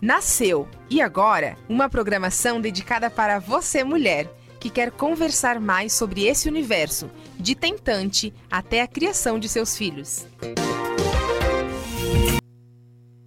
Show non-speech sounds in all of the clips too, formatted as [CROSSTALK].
Nasceu e agora uma programação dedicada para você, mulher, que quer conversar mais sobre esse universo, de tentante até a criação de seus filhos.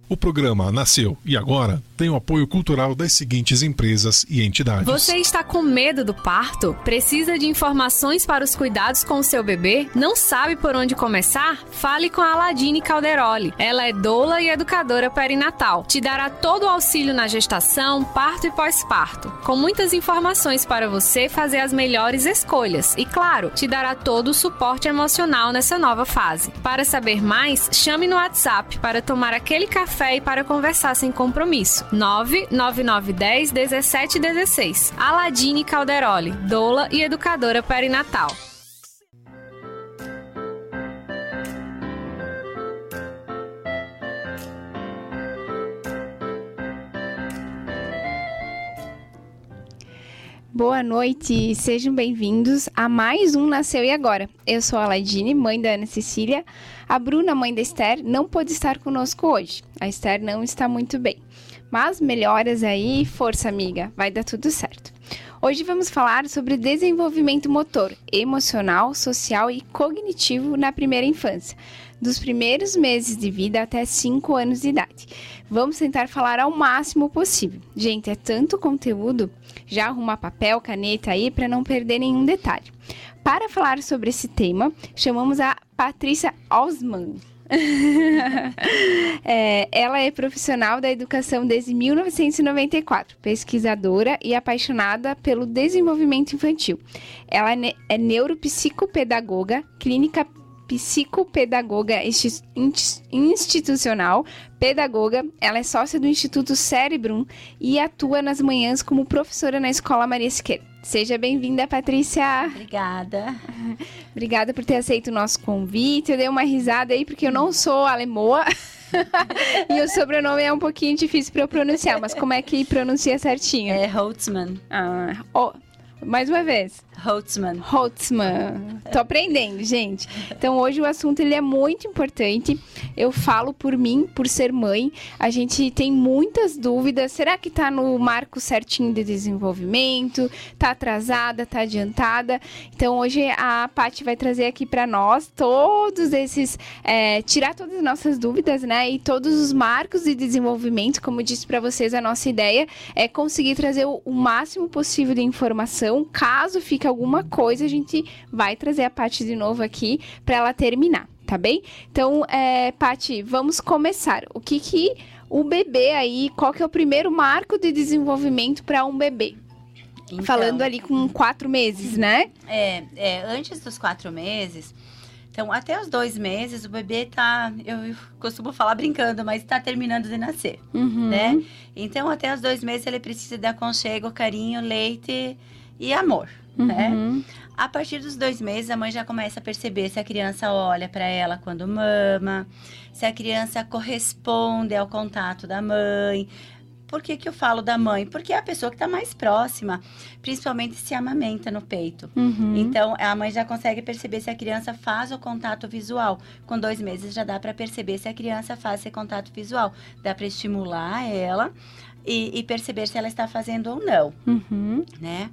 O programa nasceu e agora tem o apoio cultural das seguintes empresas e entidades. Você está com medo do parto? Precisa de informações para os cuidados com o seu bebê? Não sabe por onde começar? Fale com a Aladine Calderoli. Ela é doula e educadora perinatal. Te dará todo o auxílio na gestação, parto e pós-parto, com muitas informações para você fazer as melhores escolhas. E claro, te dará todo o suporte emocional nessa nova fase. Para saber mais, chame no WhatsApp para tomar aquele café e para conversar sem compromisso. 99910 1716. Aladine Calderoli, doula e educadora perinatal. Boa noite, sejam bem-vindos a mais um Nasceu e Agora. Eu sou a Ladine, mãe da Ana Cecília. A Bruna, mãe da Esther, não pôde estar conosco hoje. A Esther não está muito bem. Mas melhoras aí, força amiga, vai dar tudo certo. Hoje vamos falar sobre desenvolvimento motor, emocional, social e cognitivo na primeira infância, dos primeiros meses de vida até 5 anos de idade. Vamos tentar falar ao máximo possível. Gente, é tanto conteúdo, já arruma papel, caneta aí para não perder nenhum detalhe. Para falar sobre esse tema, chamamos a Patrícia Osman. [LAUGHS] é, ela é profissional da educação desde 1994, pesquisadora e apaixonada pelo desenvolvimento infantil. Ela é, é neuropsicopedagoga, clínica psicopedagoga institucional, pedagoga, ela é sócia do Instituto Cérebrum e atua nas manhãs como professora na Escola Maria Siqueira. Seja bem-vinda, Patrícia. Obrigada. [LAUGHS] Obrigada por ter aceito o nosso convite. Eu dei uma risada aí porque eu não sou alemoa. [LAUGHS] e o sobrenome é um pouquinho difícil para eu pronunciar, mas como é que pronuncia certinho? É Holtzman. Ah, oh, mais uma vez. Holtzman. Holtzman. Tô aprendendo, gente. Então hoje o assunto ele é muito importante. Eu falo por mim, por ser mãe. A gente tem muitas dúvidas. Será que tá no marco certinho de desenvolvimento? Tá atrasada? Tá adiantada? Então hoje a Paty vai trazer aqui para nós todos esses, é, tirar todas as nossas dúvidas, né? E todos os marcos de desenvolvimento. Como eu disse para vocês, a nossa ideia é conseguir trazer o, o máximo possível de informação. Caso fique alguma coisa, a gente vai trazer a Paty de novo aqui para ela terminar, tá bem? Então, é, Paty, vamos começar. O que que o bebê aí, qual que é o primeiro marco de desenvolvimento para um bebê? Então, Falando ali com quatro meses, né? É, é, antes dos quatro meses, então até os dois meses o bebê tá, eu costumo falar brincando, mas está terminando de nascer, uhum. né? Então até os dois meses ele precisa de aconchego, carinho, leite e amor né? Uhum. A partir dos dois meses, a mãe já começa a perceber se a criança olha para ela quando mama, se a criança corresponde ao contato da mãe. Por que, que eu falo da mãe? Porque é a pessoa que está mais próxima, principalmente se amamenta no peito. Uhum. Então, a mãe já consegue perceber se a criança faz o contato visual. Com dois meses já dá para perceber se a criança faz esse contato visual. Dá para estimular ela e, e, perceber se ela está fazendo ou não, uhum. né?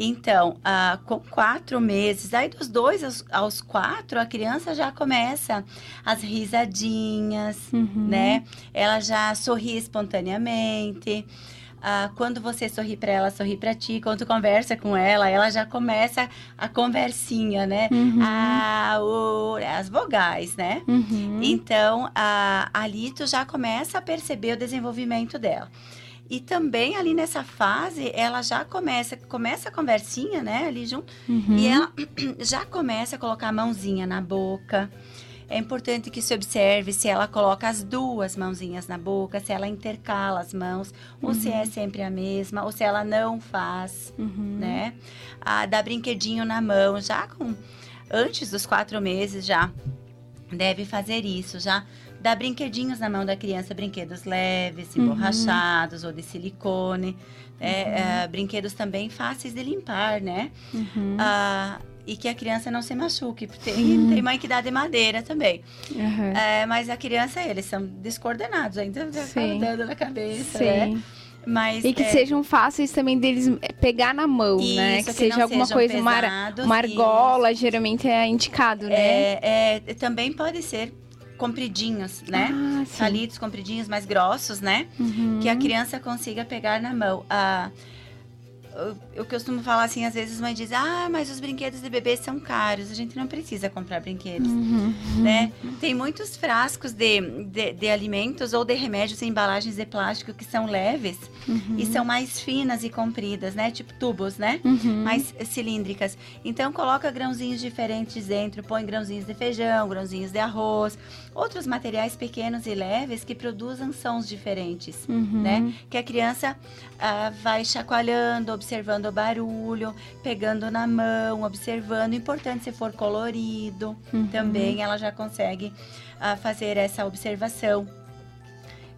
Então, ah, com quatro meses, aí dos dois aos, aos, quatro, a criança já começa as risadinhas, uhum. né? Ela já sorri espontaneamente. Ah, quando você sorri para ela, sorri para ti. Quando conversa com ela, ela já começa a conversinha, né? Uhum. Ah, o, as vogais, né? Uhum. Então, ali tu já começa a perceber o desenvolvimento dela. E também ali nessa fase, ela já começa, começa a conversinha, né, ali junto, uhum. e ela [CLEARS THROAT] já começa a colocar a mãozinha na boca. É importante que se observe se ela coloca as duas mãozinhas na boca, se ela intercala as mãos, ou se é sempre a mesma, ou se ela não faz, uhum. né? Ah, dá brinquedinho na mão, já com antes dos quatro meses já deve fazer isso, já Dá brinquedinhos na mão da criança, brinquedos leves, Uhum. emborrachados ou de silicone. né? Uhum. É, brinquedos também fáceis de limpar, né? Uhum. Ah, e que a criança não se machuque. Tem, tem mãe que dá de madeira também. Aham. É, mas a criança, eles são descoordenados, ainda Sim. ficam dando na cabeça, Sim. né? Mas, E que é, sejam fáceis também deles pegar na mão, né? Isso, Que, que não seja alguma coisa, pesados, uma argola, geralmente é indicado, né? é, é, também pode ser compridinhos, né? Ah. Palitos compridinhos, mais grossos, né? Uhum. Que a criança consiga pegar na mão. Ah, eu, eu costumo falar assim, às vezes mãe diz, ah, mas os brinquedos de bebê são caros, a gente não precisa comprar brinquedos. Uhum. [LAUGHS] né? Tem muitos frascos de, de, de alimentos ou de remédios em embalagens de plástico que são leves e são mais finas e compridas, né? Tipo tubos, né? Uhum. Mais cilíndricas. Então coloca grãozinhos diferentes dentro, põe grãozinhos de feijão, grãozinhos de arroz, outros materiais pequenos e leves que produzam sons diferentes, Uhum. né? Que a criança ah, vai chacoalhando, observando o barulho, pegando na mão, observando. Importante se for colorido, Uhum. também ela já consegue ah, fazer essa observação.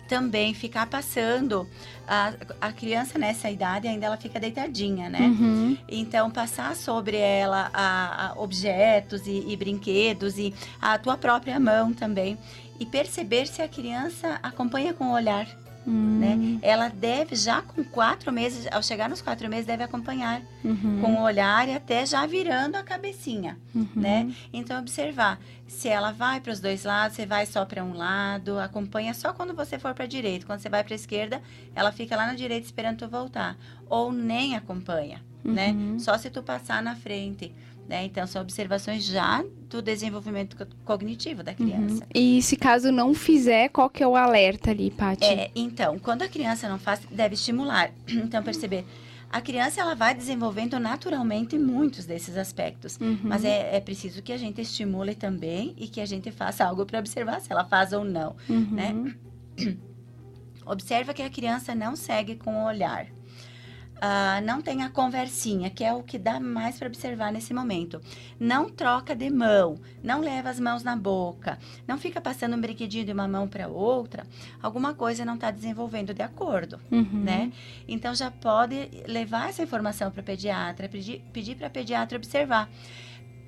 Também ficar passando a, a criança nessa idade ainda ela fica deitadinha, né? Uhum. Então passar sobre ela a, a objetos e, e brinquedos e a tua própria mão também e perceber se a criança acompanha com o olhar, Uhum. né? Ela deve já com quatro meses, ao chegar nos quatro meses deve acompanhar Uhum. com o olhar e até já virando a cabecinha, Uhum. né? Então observar se ela vai para os dois lados, você vai só para um lado, acompanha só quando você for para a direita. Quando você vai para a esquerda, ela fica lá na direita esperando tu voltar, ou nem acompanha, né? Uhum. Só se tu passar na frente, né? Então são observações já do desenvolvimento co- cognitivo da criança. Uhum. E se caso não fizer, qual que é o alerta ali, Paty? É, então, quando a criança não faz, deve estimular. [CLEARS THROAT] Então, perceber. A criança, ela vai desenvolvendo naturalmente muitos desses aspectos. Uhum. Mas é, é preciso que a gente estimule também e que a gente faça algo para observar se ela faz ou não. Uhum. né? [CLEARS THROAT] Observa que a criança não segue com o olhar. Ah, não tem a conversinha, que é o que dá mais para observar nesse momento. Não troca de mão, não leva as mãos na boca, não fica passando um brinquedinho de uma mão para outra. Alguma coisa não está desenvolvendo de acordo, Uhum. né? Então já pode levar essa informação para o pediatra, pedir, para a pediatra observar.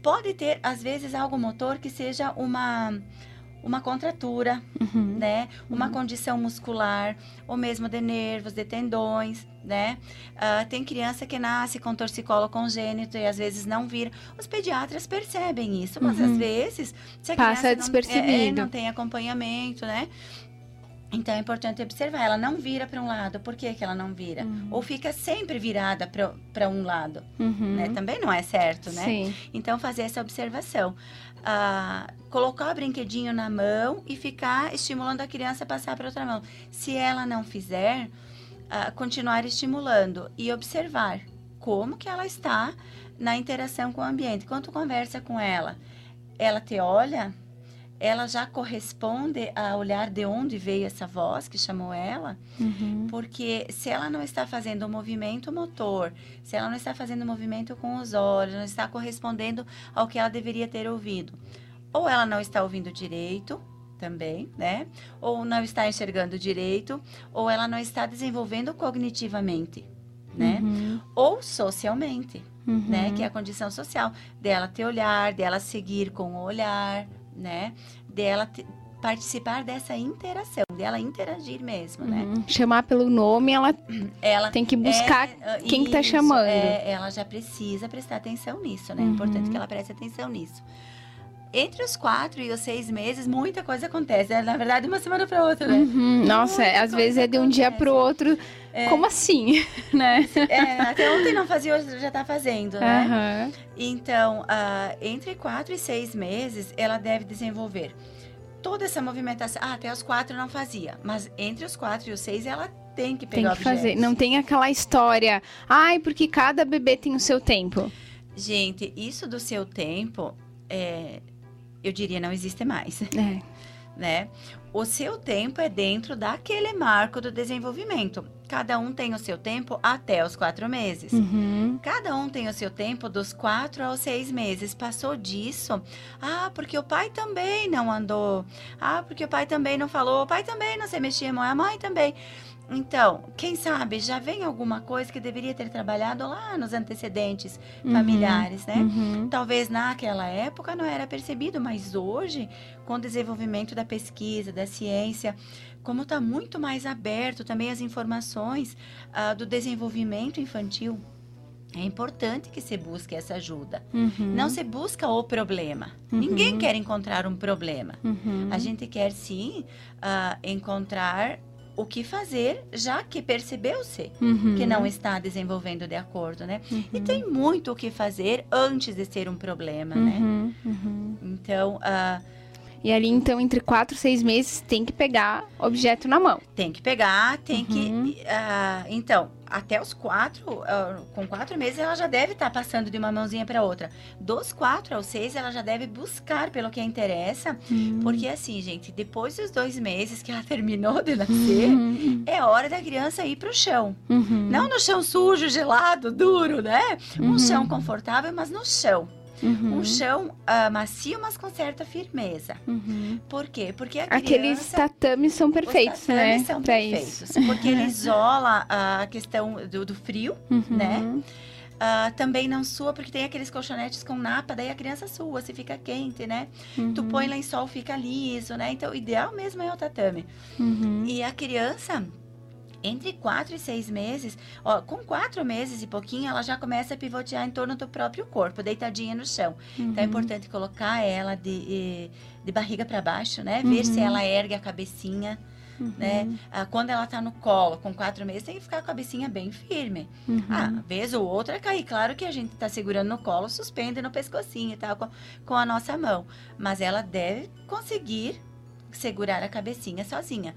Pode ter, às vezes, algo motor que seja uma uma contratura, Uhum. né? Uma condição muscular, ou mesmo de nervos, de tendões, né? Ah, tem criança que nasce com torcicolo congênito e às vezes não vira. Os pediatras percebem isso, mas Uhum. às vezes se a Passa criança não- é, despercebido. não tem acompanhamento, né? Então é importante observar, ela não vira para um lado, por que, que ela não vira? Ou fica sempre virada para um lado, Uhum. né? Também não é certo, né? Sim. Então, fazer essa observação. Ah, colocar o brinquedinho na mão e ficar estimulando a criança a passar para outra mão. Se ela não fizer, ah, continuar estimulando e observar como que ela está na interação com o ambiente. Quando tu conversa com ela, ela te olha, ela já corresponde a olhar de onde veio essa voz que chamou ela. Uhum. Porque se ela não está fazendo o movimento motor, se ela não está fazendo o movimento com os olhos, não está correspondendo ao que ela deveria ter ouvido, ou ela não está ouvindo direito também, né? Ou não está enxergando direito, ou ela não está desenvolvendo cognitivamente, né? Uhum. Ou socialmente, Uhum. né? Que é a condição social dela ter olhar, dela seguir com o olhar, né? Dela te- participar dessa interação, dela interagir mesmo, né? Uhum. Chamar pelo nome, ela [CLEARS THROAT] Ela tem que buscar é, quem que tá isso, chamando. é, ela já precisa prestar atenção nisso, né? É Uhum. importante que ela preste atenção nisso. Entre os quatro e os seis meses, muita coisa acontece. É, na verdade, uma semana para outra, né? Uhum. Nossa, Muita às vezes é de um dia acontece. pro outro. Como assim? [LAUGHS] né? É, até ontem não fazia, hoje já tá fazendo, né? Aham. Então, ah, entre quatro e seis meses, ela deve desenvolver toda essa movimentação. Ah, até os quatro não fazia, mas entre os quatro e os seis, ela tem que Tem pegar que fazer. Não tem aquela história. Ai, porque cada bebê tem o seu tempo. Gente, isso do seu tempo, é, eu diria, não existe mais, É. [LAUGHS] né? O seu tempo é dentro daquele marco do desenvolvimento. cada um tem o seu tempo até os quatro meses. Uhum. Cada um tem o seu tempo dos quatro aos seis meses. Passou disso, ah, porque o pai também não andou. Ah, porque o pai também não falou. O pai também não se mexia, a mãe também. Então, quem sabe já vem alguma coisa que deveria ter trabalhado lá nos antecedentes Uhum. familiares, né? Uhum. Talvez naquela época não era percebido, mas hoje, com o desenvolvimento da pesquisa, da ciência, como está muito mais aberto também as informações ah, do desenvolvimento infantil, é importante que se busque essa ajuda. Uhum. Não se busca o problema. Ninguém quer encontrar um problema. Uhum. A gente quer sim ah, encontrar o que fazer, já que percebeu-se Uhum. que não está desenvolvendo de acordo, né? Uhum. E tem muito o que fazer antes de ser um problema, né? Uhum. Uhum. Então, ah, E ali, então, entre quatro e seis meses, tem que pegar objeto na mão. tem que pegar, tem Uhum. que. ah, então, até os quatro, ah, com quatro meses, ela já deve estar passando de uma mãozinha para outra. Dos quatro aos seis, ela já deve buscar pelo que interessa, Uhum. porque assim, gente, depois dos dois meses que ela [LAUGHS] terminou de nascer, Uhum. é hora da criança ir pro chão. Uhum. Não no chão sujo, gelado, duro, né? Um Uhum. chão confortável, mas no chão. Uhum. Um chão ah, macio, mas com certa firmeza. Uhum. Por quê? Porque a Aqueles criança... tatames são perfeitos, os né? tatames são pra perfeitos, isso. porque ele [LAUGHS] isola a questão do, do frio, Uhum. né? Ah, também não sua, porque tem aqueles colchonetes com napa, daí a criança sua, se fica quente, né? Tu Uhum. põe lençol, fica liso, né? Então, o ideal mesmo é o tatame. Uhum. E a criança, entre 4 e 6 meses, ó, com 4 meses e pouquinho, ela já começa a pivotear em torno do próprio corpo, deitadinha no chão. Então é Uhum. importante colocar ela de, de barriga para baixo, né? Ver se Uhum. ela ergue a cabecinha, né? Ah, quando ela tá no colo, com 4 meses, tem que ficar com a cabecinha bem firme. Uhum. Ah, vez ou outra cair. Claro que a gente tá segurando no colo, suspende no pescocinho e tal, com a nossa mão. Mas ela deve conseguir segurar a cabecinha sozinha.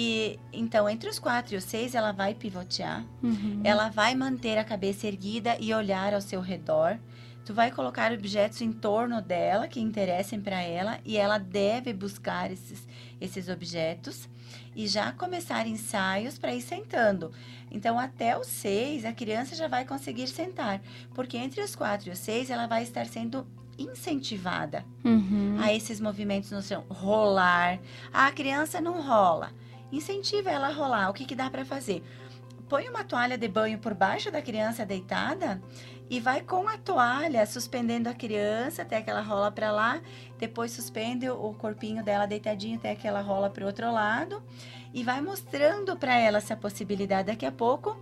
E então, entre os quatro e os seis, ela vai pivotear. Uhum. Ela vai manter a cabeça erguida e olhar ao seu redor. Tu vai colocar objetos em torno dela que interessem para ela e ela deve buscar esses, esses objetos e já começar ensaios para ir sentando. Então, até os seis, a criança já vai conseguir sentar, porque entre os quatro e os seis, ela vai estar sendo incentivada Uhum. a esses movimentos no chão. Rolar. Ah, a criança não rola. Incentiva ela a rolar. O que, que dá para fazer? Põe uma toalha de banho por baixo da criança deitada e vai com a toalha suspendendo a criança até que ela rola para lá. Depois suspende o corpinho dela deitadinho até que ela rola para o outro lado e vai mostrando para ela essa possibilidade. Daqui a pouco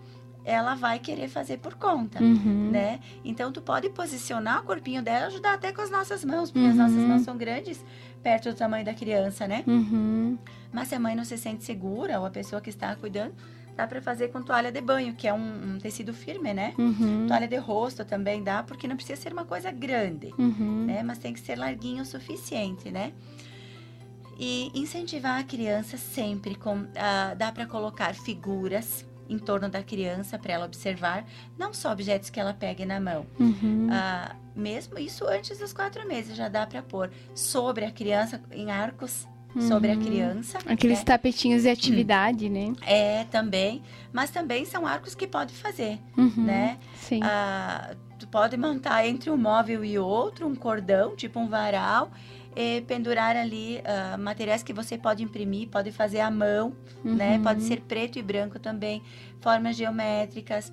ela vai querer fazer por conta Uhum. né? Então tu pode posicionar o corpinho dela, ajudar até com as nossas mãos, porque as Uhum. nossas mãos são grandes perto do tamanho da criança, né? Uhum. Mas se a mãe não se sente segura ou a pessoa que está cuidando, dá para fazer com toalha de banho, que é um, um tecido firme, né? Uhum. Toalha de rosto também dá, porque não precisa ser uma coisa grande, Uhum. né? Mas tem que ser larguinho o suficiente, né? E incentivar a criança sempre com ah, dá para colocar figuras em torno da criança para ela observar, não só objetos que ela pegue na mão, Uhum. ah, mesmo isso antes dos quatro meses já dá para pôr sobre a criança em arcos sobre a Uhum. criança Aqueles né? tapetinhos de atividade, né? é também mas também são arcos que pode fazer Uhum. né Sim. Ah, tu pode montar entre um móvel e outro um cordão tipo um varal e pendurar ali ah, materiais que você pode imprimir pode fazer à mão né? Uhum. Pode ser preto e branco também, formas geométricas,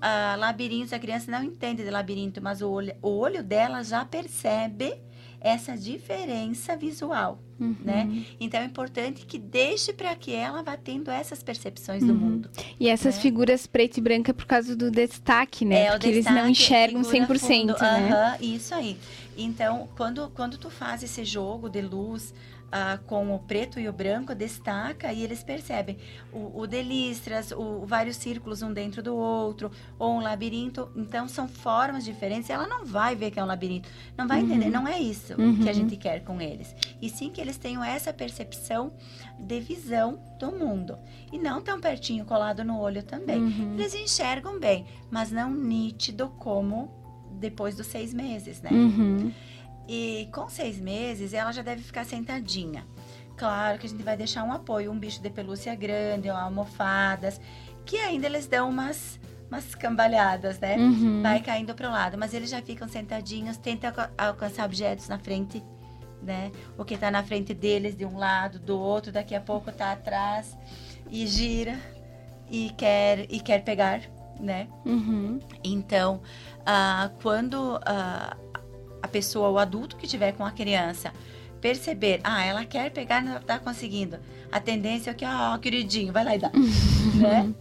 ah, labirintos. A criança não entende de labirinto, mas o olho, o olho dela já percebe essa diferença visual, Uhum. né? Então é importante que deixe para que ela vá tendo essas percepções do Uhum. mundo. E essas né? figuras preto e branca por causa do destaque, né? É, Porque eles não destaque, enxergam figura 100%, fundo. né? Isso aí. Então, quando, quando tu faz esse jogo de luz ah, com o preto e o branco, destaca e eles percebem o, o de listras, o, vários círculos um dentro do outro, ou um labirinto. Então, são formas diferentes. Ela não vai ver que é um labirinto, não vai entender. Não é isso Uhum. que a gente quer com eles. E sim que eles tenham essa percepção de visão do mundo. E não tão pertinho, colado no olho também. Uhum. Eles enxergam bem, mas não nítido como depois dos seis meses, né? Uhum. E com seis meses, ela já deve ficar sentadinha. Claro que a gente vai deixar um apoio, um bicho de pelúcia grande, ou almofadas. que ainda eles dão umas, umas cambalhadas, né? Uhum. Vai caindo para o lado, mas eles já ficam sentadinhos, tentam alca- alcançar objetos na frente, né? O que está na frente deles de um lado, do outro, daqui a pouco tá atrás e gira e quer e quer pegar, né? Uhum. Então, ah, quando ah, a pessoa, o adulto que tiver com a criança, perceber, ah, ela quer pegar, não está conseguindo. A tendência é que, ah, queridinho, vai lá e dá. [LAUGHS] né?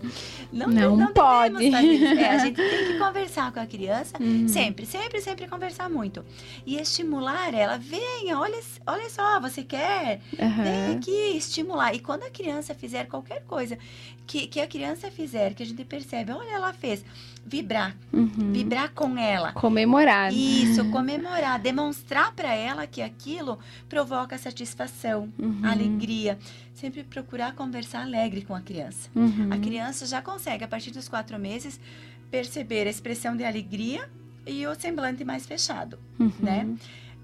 Não devemos pode. fazer isso. É, a gente tem que conversar com a criança, Uhum. sempre, sempre, sempre conversar muito. E estimular ela, venha, olha, olha só, você quer? Vem Aham. aqui, estimular. E quando a criança fizer qualquer coisa que, que a criança fizer, que a gente percebe, olha, ela fez, vibrar, Uhum. vibrar com ela. Comemorar. Isso, [LAUGHS] comemorar, demonstrar para ela que aquilo provoca satisfação, Uhum. alegria. Sempre procurar conversar alegre com a criança. Uhum. A criança já consegue, a partir dos quatro meses, perceber a expressão de alegria e o semblante mais fechado, Uhum. né?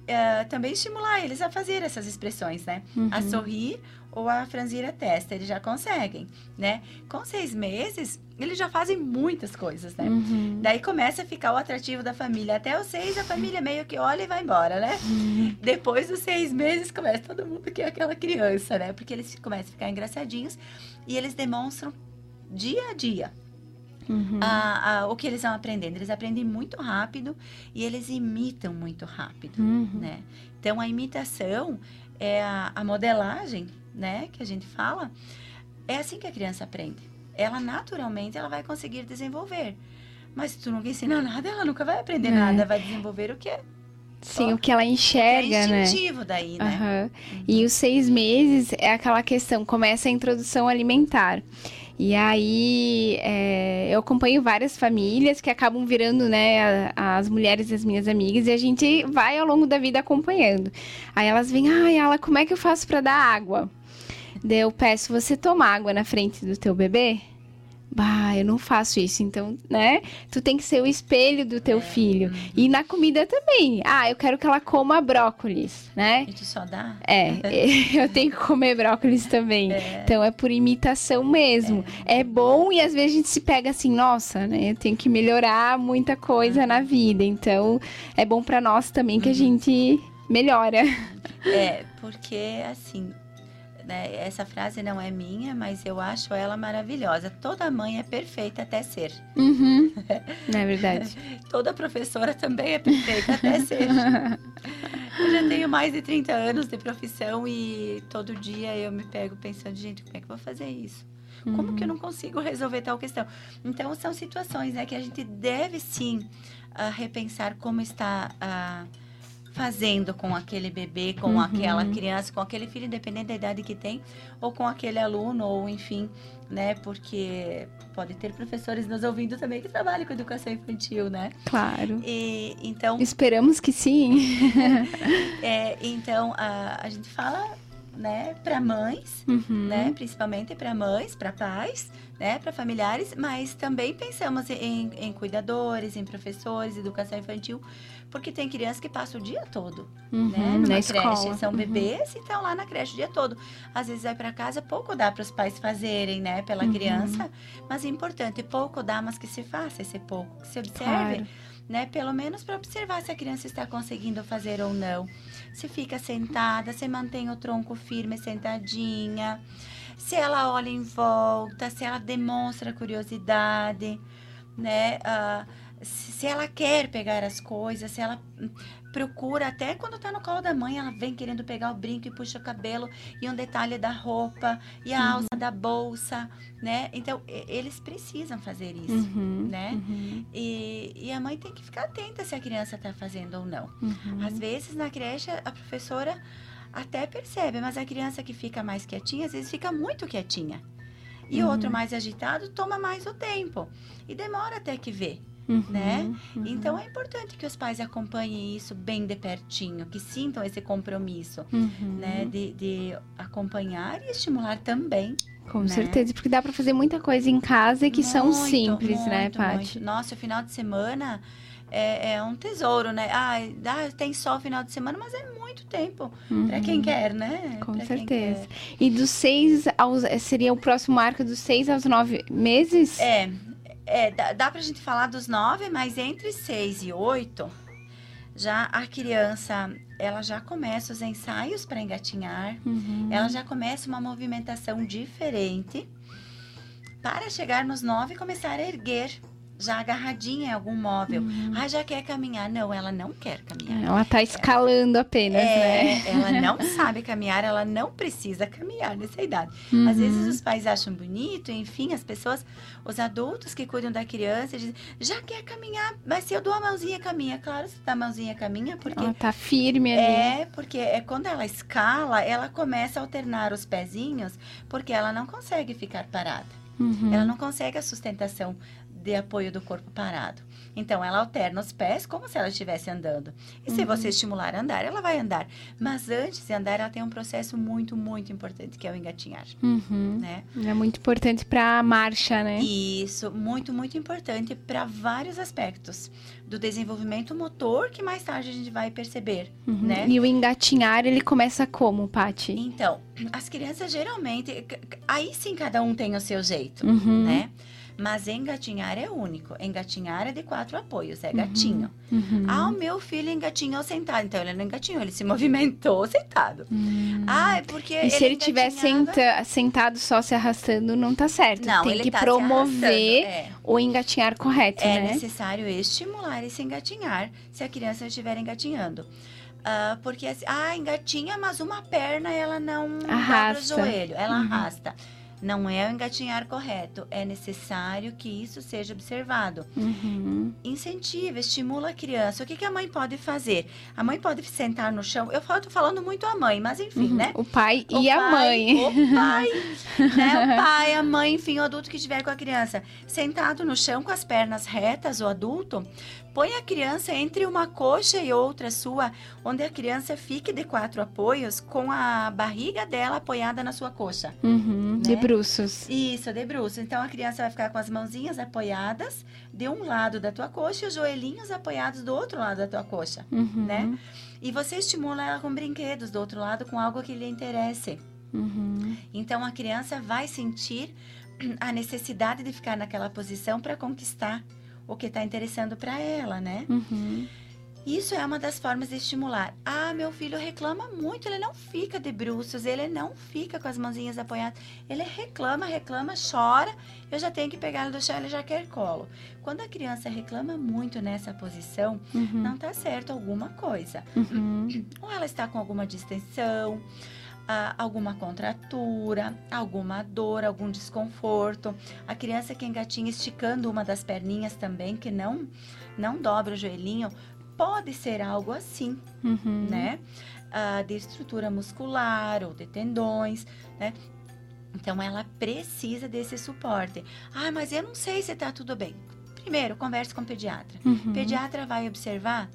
Eh, também estimular eles a fazer essas expressões, né? Uhum. A sorrir ou a franzir a testa, eles já conseguem, né? Com seis meses, eles já fazem muitas coisas, né? Uhum. Daí começa a ficar o atrativo da família. Até os seis, a família meio que olha e vai embora, né? Uhum. Depois dos seis meses, começa todo mundo que é aquela criança, né? Porque eles começam a ficar engraçadinhos e eles demonstram dia a dia Uhum. a- a- o que eles vão aprendendo. Eles aprendem muito rápido e eles imitam muito rápido, Uhum. né? Então, a imitação é a, a modelagem, né? Que a gente fala. É assim que a criança aprende. Ela, naturalmente, ela vai conseguir desenvolver. Mas se tu nunca ensina nada, ela nunca vai aprender É. nada. Vai desenvolver o que é, Sim, o que ela é enxerga, né? instintivo daí, né? Aham. E os seis meses é aquela questão, começa a introdução alimentar. E aí é, eu acompanho várias famílias que acabam virando, né, as mulheres das minhas amigas e a gente vai ao longo da vida acompanhando. Aí elas vêm, ai, ela, como é que eu faço pra dar água? Daí eu peço, você toma água na frente do teu bebê? Bah, eu não faço isso. Então, né? Tu tem que ser o espelho do teu filho. E na comida também. Ah, eu quero que ela coma brócolis, né? E tu só dá? É, [LAUGHS] eu tenho que comer brócolis também. Então é por imitação mesmo. É. bom e às vezes a gente se pega assim, nossa, né? Eu tenho que melhorar muita coisa na vida. Então é bom pra nós também que a gente melhora. É, porque assim, né, essa frase não é minha, mas eu acho ela maravilhosa. Toda mãe é perfeita até ser. Uhum. Não [LAUGHS] é verdade? Toda professora também é perfeita até ser. [LAUGHS] Eu já tenho mais de 30 anos de profissão e todo dia eu me pego pensando, gente, como é que eu vou fazer isso? Como que eu não consigo resolver tal questão? Então, são situações né, que a gente deve sim ah, repensar como está ah, fazendo com aquele bebê, com Uhum. aquela criança, com aquele filho, independente da idade que tem, ou com aquele aluno, ou enfim, né? Porque pode ter professores nos ouvindo também que trabalham com educação infantil, né? Claro. E, então, Esperamos que sim. [LAUGHS] é, então a, a gente fala, né, para mães, Uhum. né, principalmente para mães, para pais, né, para familiares, mas também pensamos em, em cuidadores, em professores, educação infantil, porque tem crianças que passam o dia todo, Uhum, né, numa na creche, escola. são Uhum. bebês e estão lá na creche o dia todo. Às vezes vai para casa, pouco dá para os pais fazerem, né, pela Uhum. criança, mas é importante, pouco dá, mas que se faça esse pouco, que se observe Claro. né? Pelo menos para observar se a criança está conseguindo fazer ou não. Se fica sentada, se mantém o tronco firme sentadinha, se ela olha em volta, se ela demonstra curiosidade, né? Ah, se, ela quer pegar as coisas, se ela procura, até quando tá no colo da mãe, ela vem querendo pegar o brinco e puxa o cabelo, e um detalhe da roupa, e a alça da bolsa, né? Então, eles precisam fazer isso, Uhum. né? Uhum. E, e a mãe tem que ficar atenta se a criança está fazendo ou não. Uhum. Às vezes, na creche, a professora até percebe, mas a criança que fica mais quietinha, às vezes fica muito quietinha. E o Uhum. outro mais agitado toma mais o tempo. E demora até que vê, Uhum. né? Uhum. Então, é importante que os pais acompanhem isso bem de pertinho, que sintam esse compromisso, Uhum. né? De, de acompanhar e estimular também. Com né? certeza, porque dá pra fazer muita coisa em casa e que são Muito, simples, né, muito, Paty? muito. Nossa, o final de semana é, é um tesouro, né? Ah, ah, tem sol final de semana, mas é muito tempo Uhum. para quem quer, né? Com Pra certeza. E dos seis aos. Seria o próximo marco dos seis aos nove meses? É, é dá, dá pra gente falar dos nove, mas entre seis e oito, já a criança, ela já começa os ensaios para engatinhar, Uhum. ela já começa uma movimentação diferente. Para chegar nos nove e começar a erguer, já agarradinha em algum móvel. Uhum. Ah, já quer caminhar? Não, ela não quer caminhar. Ela tá escalando apenas, né? É, ela não [LAUGHS] sabe caminhar, ela não precisa caminhar nessa idade. Uhum. Às vezes os pais acham bonito, enfim, as pessoas, os adultos que cuidam da criança, dizem, já quer caminhar, mas se eu dou a mãozinha, caminha. Claro, se dá a mãozinha, caminha, porque Ela tá firme ali. é, porque é quando ela escala, ela começa a alternar os pezinhos, porque ela não consegue ficar parada. Uhum. Ela não consegue a sustentação de apoio do corpo parado. Então, ela alterna os pés como se ela estivesse andando. E se Uhum. você estimular a andar, ela vai andar. Mas antes de andar, ela tem um processo muito, muito importante, que é o engatinhar, Uhum. né? É muito importante pra marcha, né? Isso, muito, muito importante para vários aspectos do desenvolvimento motor que mais tarde a gente vai perceber, Uhum. né? E o engatinhar, ele começa como, Pati? Então, as crianças geralmente, aí sim cada um tem o seu jeito, Uhum. né? Mas engatinhar é único. Engatinhar é de quatro apoios, é gatinho. Uhum. Ah, o meu filho engatinhou sentado. Então, ele não engatinhou, ele se movimentou sentado. Hum. Ah, é porque E se ele estiver senta- sentado só se arrastando, não tá certo. Não, Tem ele que tá promover é. o engatinhar correto, É né? necessário estimular esse engatinhar se a criança estiver engatinhando. Ah, porque, assim, ah, engatinha, mas uma perna ela não dobra o Arrasta. joelho, ela Uhum. arrasta. Não é o engatinhar correto. É necessário que isso seja observado. Uhum. Incentiva, estimula a criança. O que, que a mãe pode fazer? A mãe pode sentar no chão. Eu falo, tô falando muito a mãe, mas enfim, Uhum. né? O pai O e a pai- mãe. O pai, [LAUGHS] né? O pai, a mãe, enfim, o adulto que estiver com a criança. Sentado no chão com as pernas retas, o adulto, põe a criança entre uma coxa e outra sua, onde a criança fique de quatro apoios com a barriga dela apoiada na sua coxa. Uhum. De Né? bruços. Isso, de bruço. Então a criança vai ficar com as mãozinhas apoiadas de um lado da tua coxa e os joelhinhos apoiados do outro lado da tua coxa. Uhum. Né? E você estimula ela com brinquedos do outro lado, com algo que lhe interesse. Uhum. Então a criança vai sentir a necessidade de ficar naquela posição para conquistar o que está interessando para ela, né? Uhum. Isso é uma das formas de estimular. Ah, meu filho reclama muito, ele não fica de bruços, ele não fica com as mãozinhas apoiadas. Ele reclama, reclama, chora. Eu já tenho que pegar ele do chão, ele já quer colo. Quando a criança reclama muito nessa posição, Uhum. não está certo alguma coisa. Uhum. Ou ela está com alguma distensão, ah, alguma contratura, alguma dor, algum desconforto. A criança que engatinha esticando uma das perninhas também, que não, não dobra o joelhinho, pode ser algo assim, Uhum. né? Ah, de estrutura muscular ou de tendões, né? Então ela precisa desse suporte. Ah, mas eu não sei se tá tudo bem. Primeiro, converse com o pediatra. Uhum. O pediatra vai observar,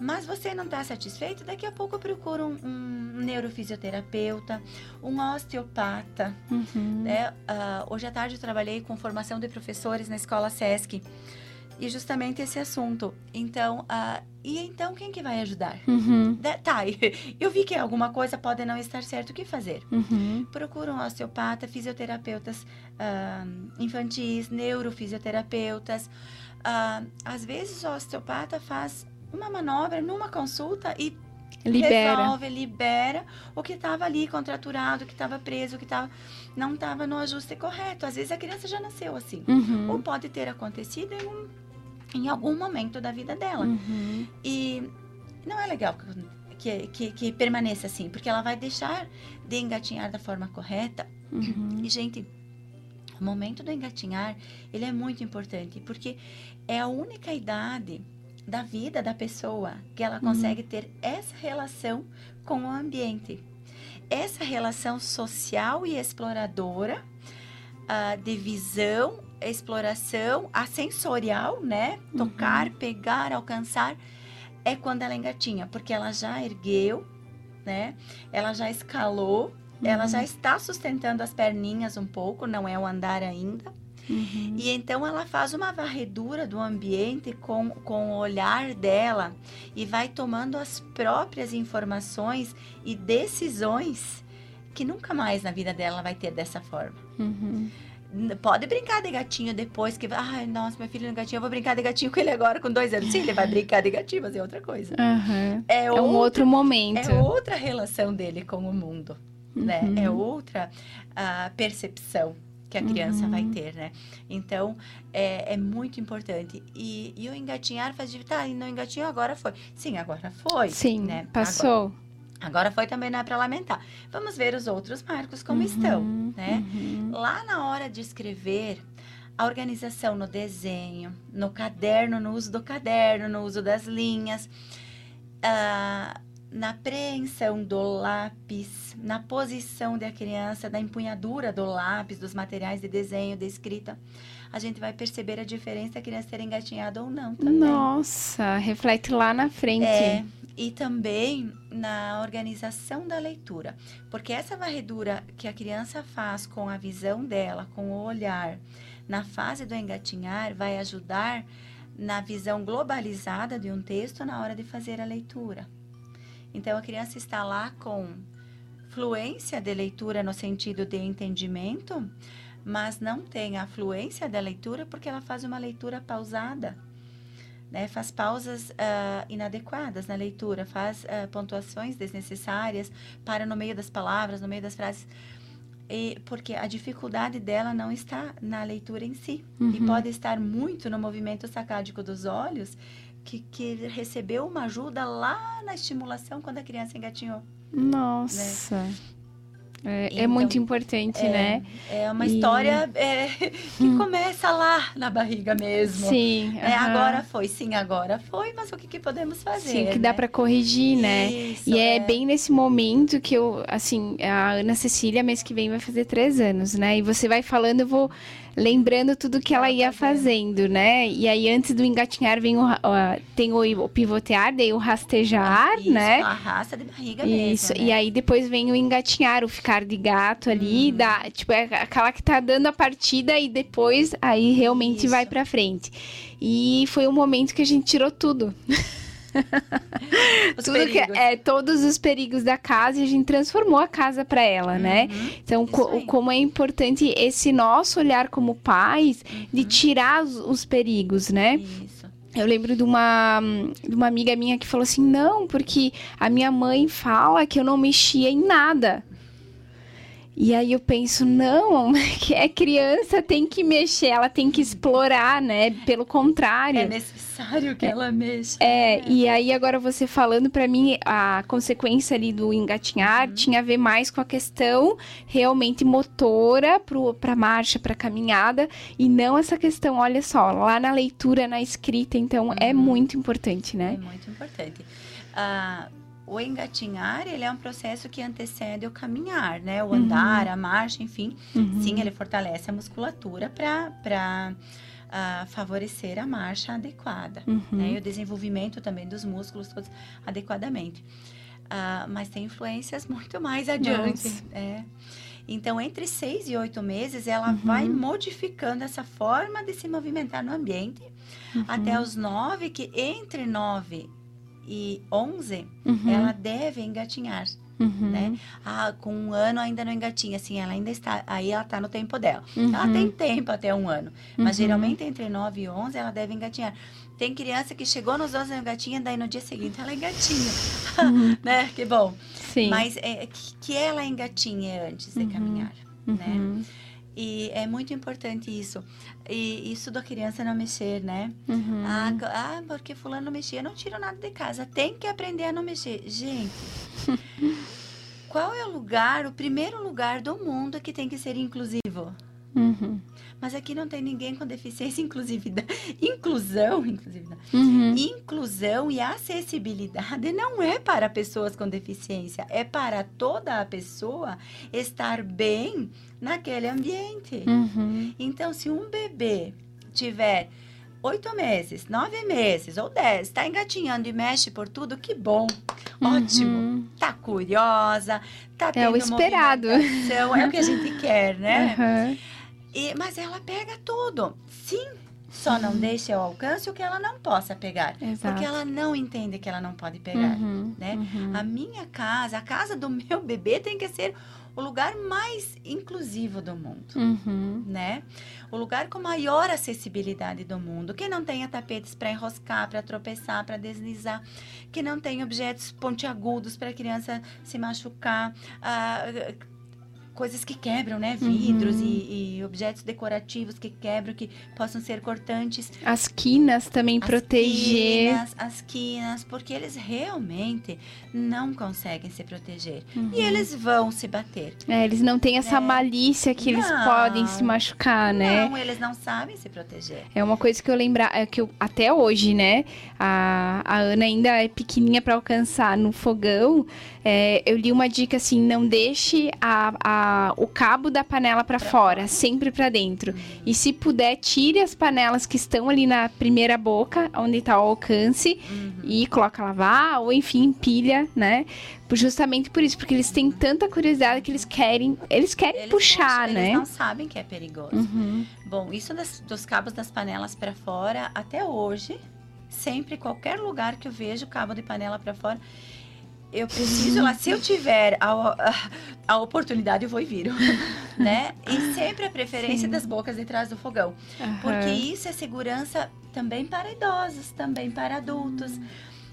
mas você não está satisfeito? Daqui a pouco procura um, um neurofisioterapeuta, um osteopata. Uhum. Né? Ah, hoje à tarde eu trabalhei com formação de professores na escola SESC. E justamente esse assunto. Então, ah, e então quem que vai ajudar? Uhum. Da- Tá, [LAUGHS] eu vi que alguma coisa pode não estar certo. O que fazer? Uhum. Procura um osteopata, fisioterapeutas ah, infantis, neurofisioterapeutas. Ah, às vezes o osteopata faz uma manobra numa consulta e Libera. resolve, libera o que estava ali contraturado, o que estava preso, o que tava, não estava no ajuste correto. Às vezes a criança já nasceu assim. Ou Uhum. pode ter acontecido em, um- em algum momento da vida dela. Uhum. E não é legal que, que, que permaneça assim, porque ela vai deixar de engatinhar da forma correta. Uhum. E, gente, o momento do engatinhar, ele é muito importante, porque é a única idade da vida da pessoa que ela consegue ter essa relação com o ambiente. Essa relação social e exploradora, ah, de visão, exploração, a sensorial, né? Tocar, pegar, alcançar, é quando ela engatinha, porque ela já ergueu, né? Ela já escalou, ela já está sustentando as perninhas um pouco, não é o andar ainda. Uhum. E então ela faz uma varredura do ambiente com, com o olhar dela e vai tomando as próprias informações e decisões que nunca mais na vida dela vai ter dessa forma. Uhum. Pode brincar de gatinho depois, que ai, nossa, meu filho é um gatinho, eu vou brincar de gatinho com ele agora com dois anos. Sim, ele vai brincar de gatinho, mas é outra coisa. Uhum. É, é um outro momento. É outra relação dele com o mundo, uhum. né? É outra uh, percepção que a criança uhum. vai ter, né? Então, é, é muito importante. E, e, o engatinhar faz de... Tá, e não engatinhou, agora foi. Sim, agora foi. Sim, né? passou. Agora, Agora foi também não é para lamentar. Vamos ver os outros marcos como uhum, estão, né? Uhum. Lá na hora de escrever, a organização no desenho, no caderno, no uso do caderno, no uso das linhas, uh, na preensão do lápis, na posição da criança, da empunhadura do lápis, dos materiais de desenho, de escrita, a gente vai perceber a diferença da criança ter engatinhado ou não também. Nossa, reflete lá na frente. É, e também na organização da leitura, porque essa varredura que a criança faz com a visão dela, com o olhar, na fase do engatinhar, vai ajudar na visão globalizada de um texto na hora de fazer a leitura. Então a criança está lá com fluência de leitura no sentido de entendimento, mas não tem a fluência da leitura porque ela faz uma leitura pausada né, faz pausas uh, inadequadas na leitura, faz uh, pontuações desnecessárias, para no meio das palavras, no meio das frases. E, porque a dificuldade dela não está na leitura em si. Uhum. E pode estar muito no movimento sacádico dos olhos, que, que recebeu uma ajuda lá na estimulação quando a criança engatinhou. Nossa! Né? É, então, é, muito importante, é, né? É uma e... história é, [LAUGHS] que hum. começa lá na barriga mesmo. Sim. É, Agora foi, sim, agora foi, mas o que, que podemos fazer? Sim, que né? dá para corrigir, né? Isso, e é, é, bem nesse momento que eu, assim, a Ana Cecília, mês que vem, vai fazer três anos, né? E você vai falando, eu vou lembrando tudo que ela ia fazendo, né? E aí, antes do engatinhar, vem o, tem o, pivotear, daí o rastejar, Isso, né? raça de barriga Isso, mesmo, né? e aí depois vem o engatinhar, o ficar de gato ali, hum. dá, tipo, é aquela que tá dando a partida e depois aí realmente Isso. vai pra frente. E foi um momento que a gente tirou tudo. [LAUGHS] [LAUGHS] Tudo que, é, todos os perigos da casa e a gente transformou a casa para ela, né? uhum. né? Então, co como é importante esse nosso olhar como pais uhum. de tirar os, os perigos, né? Isso. Eu lembro de uma, de uma amiga minha que falou assim: não, porque a minha mãe fala que eu não mexia em nada. E aí eu penso, não, [LAUGHS] que é criança, tem que mexer, ela tem que explorar, né? Pelo contrário. É necessário que é, ela mexa. É, né? e aí agora você falando para mim, a consequência ali do engatinhar uhum. tinha a ver mais com a questão realmente motora pro, pra marcha, pra caminhada, e não essa questão, olha só, lá na leitura, na escrita, então é uhum. é muito importante, né? É muito importante. Ah, o engatinhar, ele é um processo que antecede o caminhar, né? O andar, uhum. a marcha, enfim. Uhum. Sim, ele fortalece a musculatura para uh, favorecer a marcha adequada, uhum. né? E o desenvolvimento também dos músculos todos adequadamente. Uh, mas tem influências [LAUGHS] muito mais adiante, é. Então, entre seis e oito meses, ela uhum. vai modificando essa forma de se movimentar no ambiente, uhum. até os nove, que entre nove e 11, uhum. ela deve engatinhar. Uhum. Né? Ah, com um ano ainda não engatinha, assim, ela ainda está, aí ela está no tempo dela. Uhum. Ela tem tempo até um ano, mas uhum. geralmente entre 9 e 11 ela deve engatinhar. Tem criança que chegou nos 11 engatinha, daí no dia seguinte ela engatinha, uhum. [LAUGHS] né? Que bom. Sim. Mas é, que, que ela engatinhe antes de uhum. caminhar, né? E é muito importante isso. E isso da criança não mexer, né? Uhum. Ah, ah, porque fulano não mexia, não tiro nada de casa. Tem que aprender a não mexer. Gente, [LAUGHS] qual é o lugar, o primeiro lugar do mundo que tem que ser inclusivo? Uhum. Mas aqui não tem ninguém com deficiência [LAUGHS] inclusividade. Inclusão, inclusividade. Uhum. Inclusão e acessibilidade não é para pessoas com deficiência, é para toda a pessoa estar bem naquele ambiente. Uhum. Então, se um bebê tiver oito meses, nove meses ou dez, está engatinhando e mexe por tudo, que bom, uhum. ótimo. Tá curiosa, tá tendo É o esperado. É o que a gente quer, né? Uhum. E, mas ela pega tudo. Sim, só não deixa ao alcance o que ela não possa pegar. Exato. Porque ela não entende que ela não pode pegar. Uhum, né? uhum. A minha casa, a casa do [LAUGHS] meu bebê tem que ser o lugar mais inclusivo do mundo. Uhum. Né? O lugar com maior acessibilidade do mundo, que não tenha tapetes para enroscar, para tropeçar, para deslizar, que não tenha objetos pontiagudos para a criança se machucar, ah, coisas que quebram, né? Vidros Uhum. e, e objetos decorativos que quebram, que possam ser cortantes. As quinas também As proteger. quinas, as quinas, porque eles realmente não conseguem se proteger. Uhum. E eles vão se bater. É, eles não têm essa É. malícia que eles Não. podem se machucar, né? Não, eles não sabem se proteger. É uma coisa que eu lembrar, é que eu, até hoje, né? A, a Ana ainda é pequenininha para alcançar no fogão. é, eu li uma dica assim: não deixe a, a- o cabo da panela para fora, sempre para dentro. E se puder, tire as panelas que estão ali na primeira boca, onde está o alcance, Uhum. e coloca lavar, ou enfim, pilha, né? Justamente por isso, porque eles têm tanta curiosidade que eles querem, eles querem Eles puxar, não, né? Eles não sabem que é perigoso. Uhum. Bom, isso das- dos cabos das panelas para fora, até hoje, sempre, qualquer lugar que eu vejo cabo de panela para fora, eu preciso lá, se eu tiver a, a, a oportunidade, eu vou e viro, [LAUGHS] né? E sempre a preferência Sim. das bocas de trás do fogão. Porque Aham. isso é segurança também para idosos, também para adultos.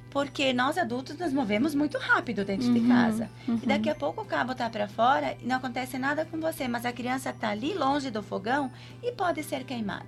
Porque nós adultos nos movemos muito rápido dentro de Uhum, casa. uhum. E daqui a pouco o cabo tá para fora e não acontece nada com você, mas a criança tá ali longe do fogão e pode ser queimada,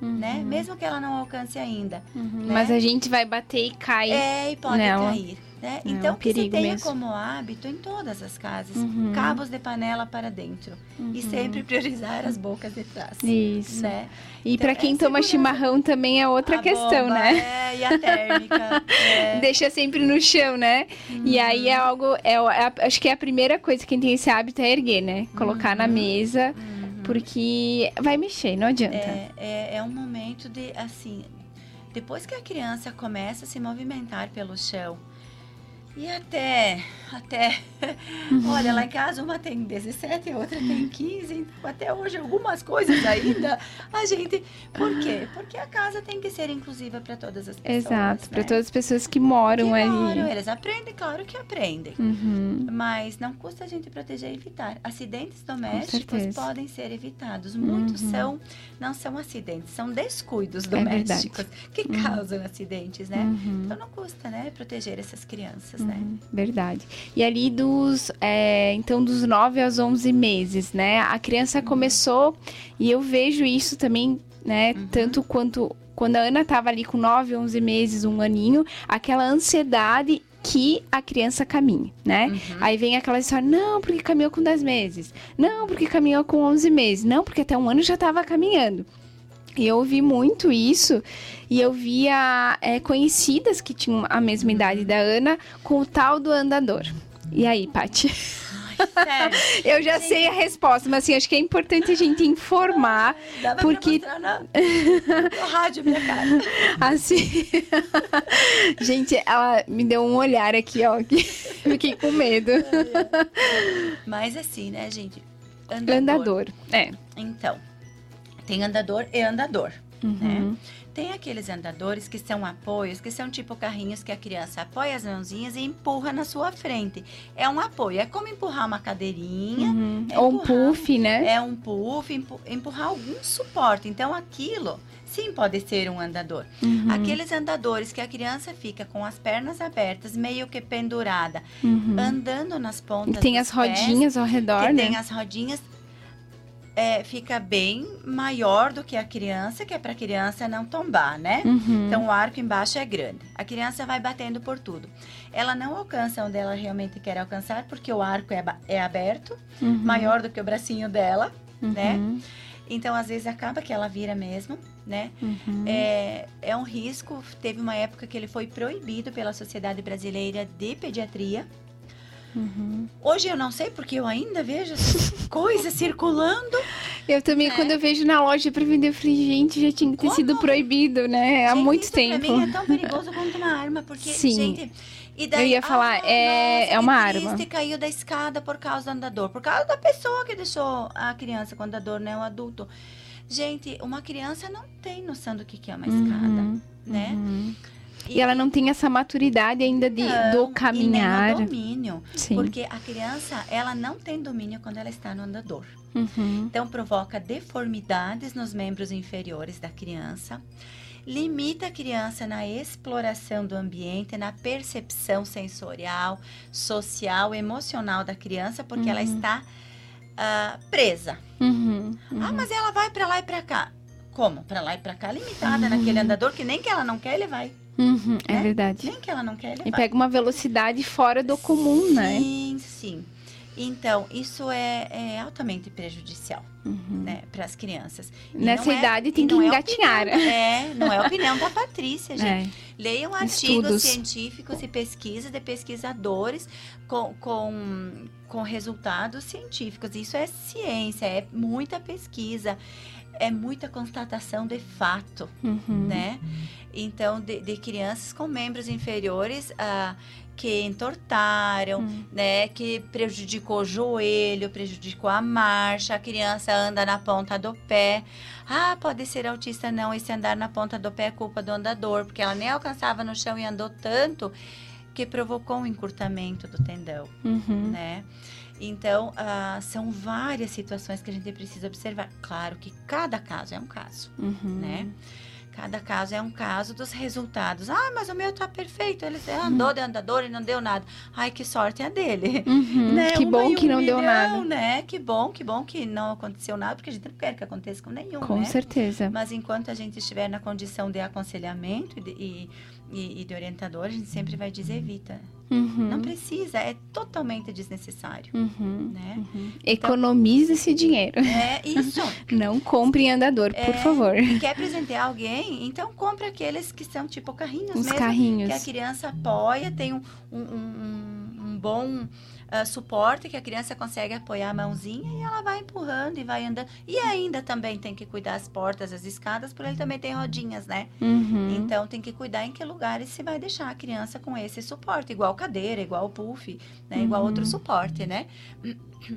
né? Uhum. Mesmo que ela não alcance ainda. Uhum, né? Mas a gente vai bater e cai. É, e pode nela. cair, né? É então um que se perigo tenha mesmo. como hábito em todas as casas, Uhum. cabos de panela para dentro e Uhum. sempre priorizar as bocas de trás. Isso. Né? E Então, pra é quem toma segurança. chimarrão também é outra A questão, bomba, né? É, e a térmica. [LAUGHS] é. Deixa sempre no chão, né? E aí é algo. É, é acho que é a primeira coisa que quem tem esse hábito é erguer, né? Colocar na mesa, Uhum. porque vai mexer, não adianta. É, é, é um momento de, assim, depois que a criança começa a se movimentar pelo chão, e até, até, [LAUGHS] olha, lá em casa uma tem 17, a outra tem 15, então até hoje algumas coisas ainda, a gente, por quê? Porque a casa tem que ser inclusiva para todas as pessoas, Exato. Né? todas as pessoas que moram que ali. moram, eles aprendem, claro que aprendem. Uhum. Mas não custa a gente proteger e evitar. Acidentes domésticos podem ser evitados. Muitos Uhum. são, não são acidentes, são descuidos É domésticos que causam acidentes, né? Uhum. Então não custa, né, proteger essas crianças, né? Uhum, verdade. E ali dos, é, então, dos 9 aos 11 meses, né? A criança Uhum. começou, e eu vejo isso também, né? Uhum. Tanto quanto quando a Ana tava ali com 9, 11 meses, um aninho, aquela ansiedade que a criança caminha, né? Uhum. Aí vem aquela história, não, porque caminhou com 10 meses. Não, porque caminhou com 11 meses. Não, porque até um ano já estava caminhando. E eu ouvi muito isso. E eu via é, conhecidas que tinham a mesma idade da Ana com o tal do andador. E aí, Paty? Sério, [LAUGHS] Eu já sei a resposta, mas assim, acho que é importante a gente informar, dava Porque- pra na, no rádio minha cara. [LAUGHS] assim. [LAUGHS] gente, ela me deu um olhar aqui, ó, que fiquei com medo. Mas assim, né, gente? Andador. É. Então, tem andador e andador. né? Uhum. Tem aqueles andadores que são apoios, que são tipo carrinhos que a criança apoia as mãozinhas e empurra na sua frente. É um apoio, é como empurrar uma cadeirinha, Uhum. É Ou um puff, né? é um puff, empu- empurrar algum suporte. Então aquilo sim pode ser um andador. Uhum. Aqueles andadores que a criança fica com as pernas abertas, meio que pendurada, Uhum. andando nas pontas E tem as pés, rodinhas ao redor, né? tem as rodinhas, é, fica bem maior do que a criança, que é para a criança não tombar, né? Uhum. Então o arco embaixo é grande. A criança vai batendo por tudo. Ela não alcança onde ela realmente quer alcançar, porque o arco é, é aberto, Uhum. maior do que o bracinho dela, né? Uhum. Então às vezes acaba que ela vira mesmo, né? Uhum. É, é um risco. Teve uma época que ele foi proibido pela Sociedade Brasileira de Pediatria. Uhum. Hoje eu não sei porque eu ainda vejo [LAUGHS] coisas circulando. Eu também, né? quando eu vejo na loja pra vender, eu falei, gente, já tinha que ter Como? sido proibido, né? Há Gente, muito tempo. Pra mim é tão perigoso quanto uma arma, porque, Sim. gente. E Eu ia falar, ah, é- nossa, é uma triste, arma. caiu da escada por causa do andador, por causa da pessoa que deixou a criança com o andador, né? O adulto. Gente, uma criança não tem noção do que que é uma escada, Uhum, né? uhum. E ela não tem essa maturidade ainda de, Não, do E nem caminhar. domínio. Sim. Porque a criança, ela não tem domínio quando ela está no andador. Uhum. Então, provoca deformidades nos membros inferiores da criança, limita a criança na exploração do ambiente, na percepção sensorial, social, emocional da criança, porque ela Uhum. está ah, presa. Uhum. Ah, mas ela vai para lá e para cá. Como? Para lá e para cá, limitada Uhum. naquele andador que nem que ela não quer, ele vai. Uhum, É né? verdade. Nem que ela não quer, ele E vai. pega uma velocidade fora do comum, né? Sim, sim. Então, isso é, é altamente prejudicial, Uhum. né, para as crianças. E Nessa é- idade e tem que é engatinhar. opinião- É, não é opinião da Patrícia, [LAUGHS] gente. É. Leiam artigos Estudos. científicos e pesquisas de pesquisadores com, com, com resultados científicos. Isso é ciência, é muita pesquisa, é muita constatação de fato Uhum. né? Então, de, de crianças com membros inferiores ah, que entortaram, Hum. né? Que prejudicou o joelho, prejudicou a marcha, a criança anda na ponta do pé. Ah, pode ser autista, não. Esse andar na ponta do pé é culpa do andador, porque ela nem alcançava no chão e andou tanto que provocou um encurtamento do tendão Uhum. né? Então, ah, são várias situações que a gente precisa observar. Claro que cada caso é um caso, Uhum. né? Cada caso é um caso dos resultados. Ah, mas o meu tá perfeito. Ele andou de andador e não deu nada. Ai, que sorte é dele. Uhum. Né? Que Uma bom em que um não deu milhão, nada. né? Que bom, que bom que não aconteceu nada, porque a gente não quer que aconteça com nenhum, Com né? certeza. Mas enquanto a gente estiver na condição de aconselhamento e de, e, e- e de orientador, a gente sempre vai dizer evita. Uhum. Não precisa, é totalmente desnecessário, Uhum. né? Uhum. Economize esse dinheiro. É isso. [LAUGHS] Não compre em andador, por É, favor. E quer presentear alguém? Então compra aqueles que são tipo carrinhos Os mesmo. carrinhos. Que a criança apoia, tem um, um, um- um bom ah, suporte que a criança consegue apoiar a mãozinha e ela vai empurrando e vai andando. E ainda também tem que cuidar as portas, as escadas, porque ele também tem rodinhas, né? Uhum. Então tem que cuidar em que lugares se vai deixar a criança com esse suporte, igual cadeira, igual puff, né? igual Uhum. outro suporte, né?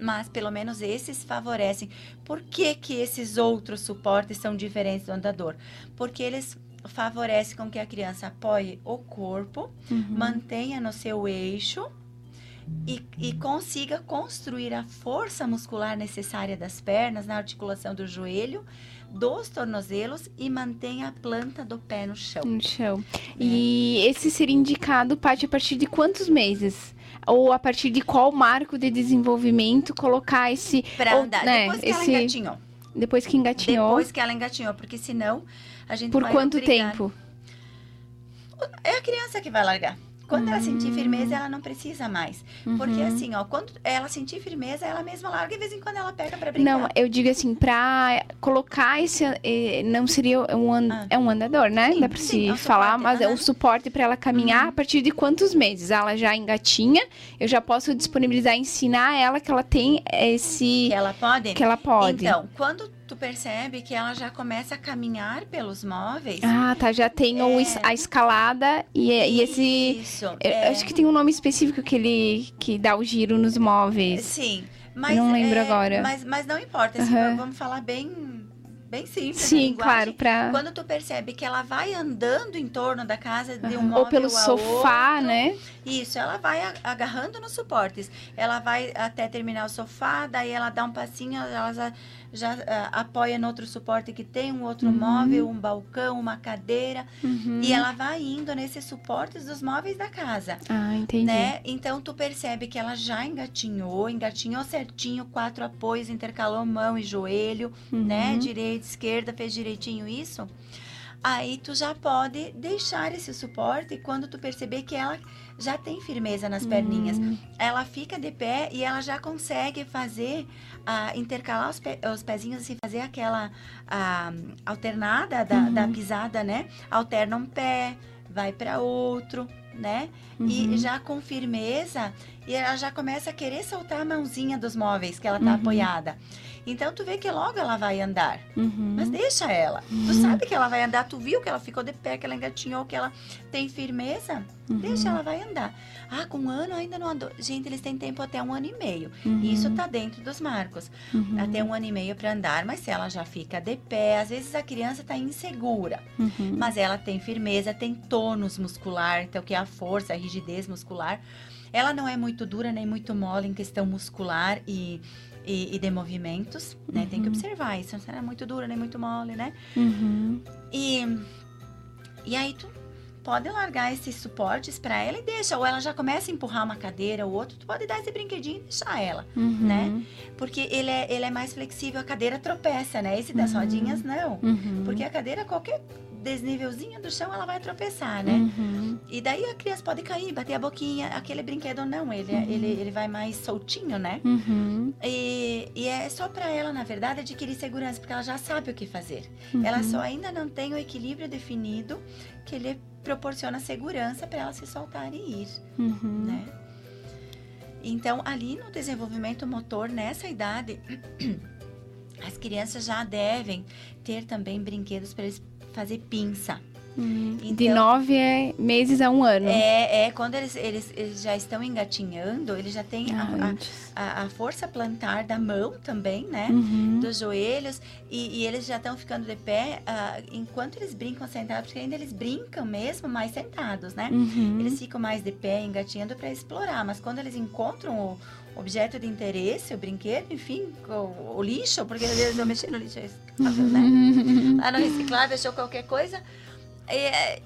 Mas pelo menos esses favorecem. Por que, que esses outros suportes são diferentes do andador? Porque eles favorecem com que a criança apoie o corpo, Uhum. mantenha no seu eixo e, e consiga construir a força muscular necessária das pernas, na articulação do joelho, dos tornozelos e mantenha a planta do pé no chão. No chão. E esse seria indicado, Paty, a partir de quantos meses? Ou a partir de qual marco de desenvolvimento colocar esse. Pra ou, andar. né, Depois que esse- ela engatinhou. Depois que engatinhou. Depois que ela engatinhou, porque senão a gente por quanto obrigar- tempo? É a criança que vai largar. Quando ela sentir Hum. firmeza, ela não precisa mais. Porque Uhum. assim, ó, quando ela sentir firmeza, ela mesma larga e de vez em quando ela pega pra brincar. Não, eu digo assim, pra colocar esse. eh, Não seria um, an- Ah. é um andador, né? Sim, Dá pra sim, se é um falar, suporte, mas é um suporte pra ela caminhar a partir de quantos meses? Ela já engatinha, eu já posso disponibilizar, ensinar ela que ela tem esse. Que ela pode? que ela pode. Então, quando tu percebe que ela já começa a caminhar pelos móveis. Ah, tá. Já tem o É. a escalada e, e esse. Isso. é. Acho que tem um nome específico que ele que dá o giro nos móveis. Sim. Mas, Não lembro é, agora. Mas, mas não importa. assim, Aham. Vamos falar bem, bem simples. Sim, claro, pra. Quando tu percebe que ela vai andando em torno da casa de um Aham. móvel Ou pelo sofá, outro, né? Isso, ela vai agarrando nos suportes. Ela vai até terminar o sofá, daí ela dá um passinho, ela já, ah, apoia no outro suporte que tem um outro Uhum. móvel, um balcão, uma cadeira. Uhum. E ela vai indo nesses suportes dos móveis da casa. Ah, entendi. Né? Então tu percebe que ela já engatinhou, engatinhou certinho, quatro apoios, intercalou mão e joelho, né? Uhum. Direita, esquerda, fez direitinho isso. Aí tu já pode deixar esse suporte e quando tu perceber que ela já tem firmeza nas perninhas. Hum, Ela fica de pé e ela já consegue fazer, ah, intercalar os, pe- os pezinhos e fazer aquela ah, alternada da, Uhum. da pisada, né? Alterna um pé, vai para outro, né? uhum. E já com firmeza, e ela já começa a querer soltar a mãozinha dos móveis que ela tá Uhum. apoiada. Então tu vê que logo ela vai andar. Uhum. Mas deixa ela. Tu sabe que ela vai andar, tu viu que ela ficou de pé, que ela engatinhou, que ela tem firmeza. Uhum. Deixa ela vai andar. Ah, com um ano ainda não andou. Gente, eles têm tempo até um ano e meio. Uhum. Isso tá dentro dos marcos. Uhum. Até um ano e meio para andar, mas se ela já fica de pé, às vezes a criança tá insegura. Uhum. Mas ela tem firmeza, tem tônus muscular, então que é a força, a rigidez muscular. Ela não é muito dura nem muito mole em questão muscular e, e, e de movimentos, né? Tem que Uhum. observar isso. Não é muito dura nem muito mole, né? Uhum. E, e aí tu pode largar esses suportes para ela e deixa. Ou ela já começa a empurrar uma cadeira ou outro, tu pode dar esse brinquedinho e deixar ela. Uhum. Né? Porque ele é, ele é mais flexível, a cadeira tropeça, né? Esse das Uhum. rodinhas, não. Uhum. Porque a cadeira, qualquer desnívelzinho do chão, ela vai tropeçar, né? Uhum. E daí a criança pode cair, bater a boquinha. Aquele brinquedo não, ele, Uhum. ele, ele vai mais soltinho, né? Uhum. E, e é só para ela, na verdade, adquirir segurança, porque ela já sabe o que fazer. Ela Uhum. só ainda não tem o equilíbrio definido que ele proporciona segurança para ela se soltar e ir, Uhum. né? Então, ali no desenvolvimento motor, nessa idade, [CLEARS THROAT] as crianças já devem ter também brinquedos para eles fazer pinça. Uhum. De Então- nove é meses a um ano. É, é quando eles, eles, eles já estão engatinhando, eles já têm Ah, a, a, a- força plantar da mão também, né? Uhum. Dos joelhos e, e eles já estão ficando de pé ah, enquanto eles brincam sentados, porque ainda eles brincam mesmo mais sentados, né? Uhum. Eles ficam mais de pé, engatinhando para explorar, mas quando eles encontram o objeto de interesse, o brinquedo, enfim, o, o lixo, porque às vezes eu mexi no lixo, é reciclável, né? Lá no reciclável, achou qualquer coisa, é,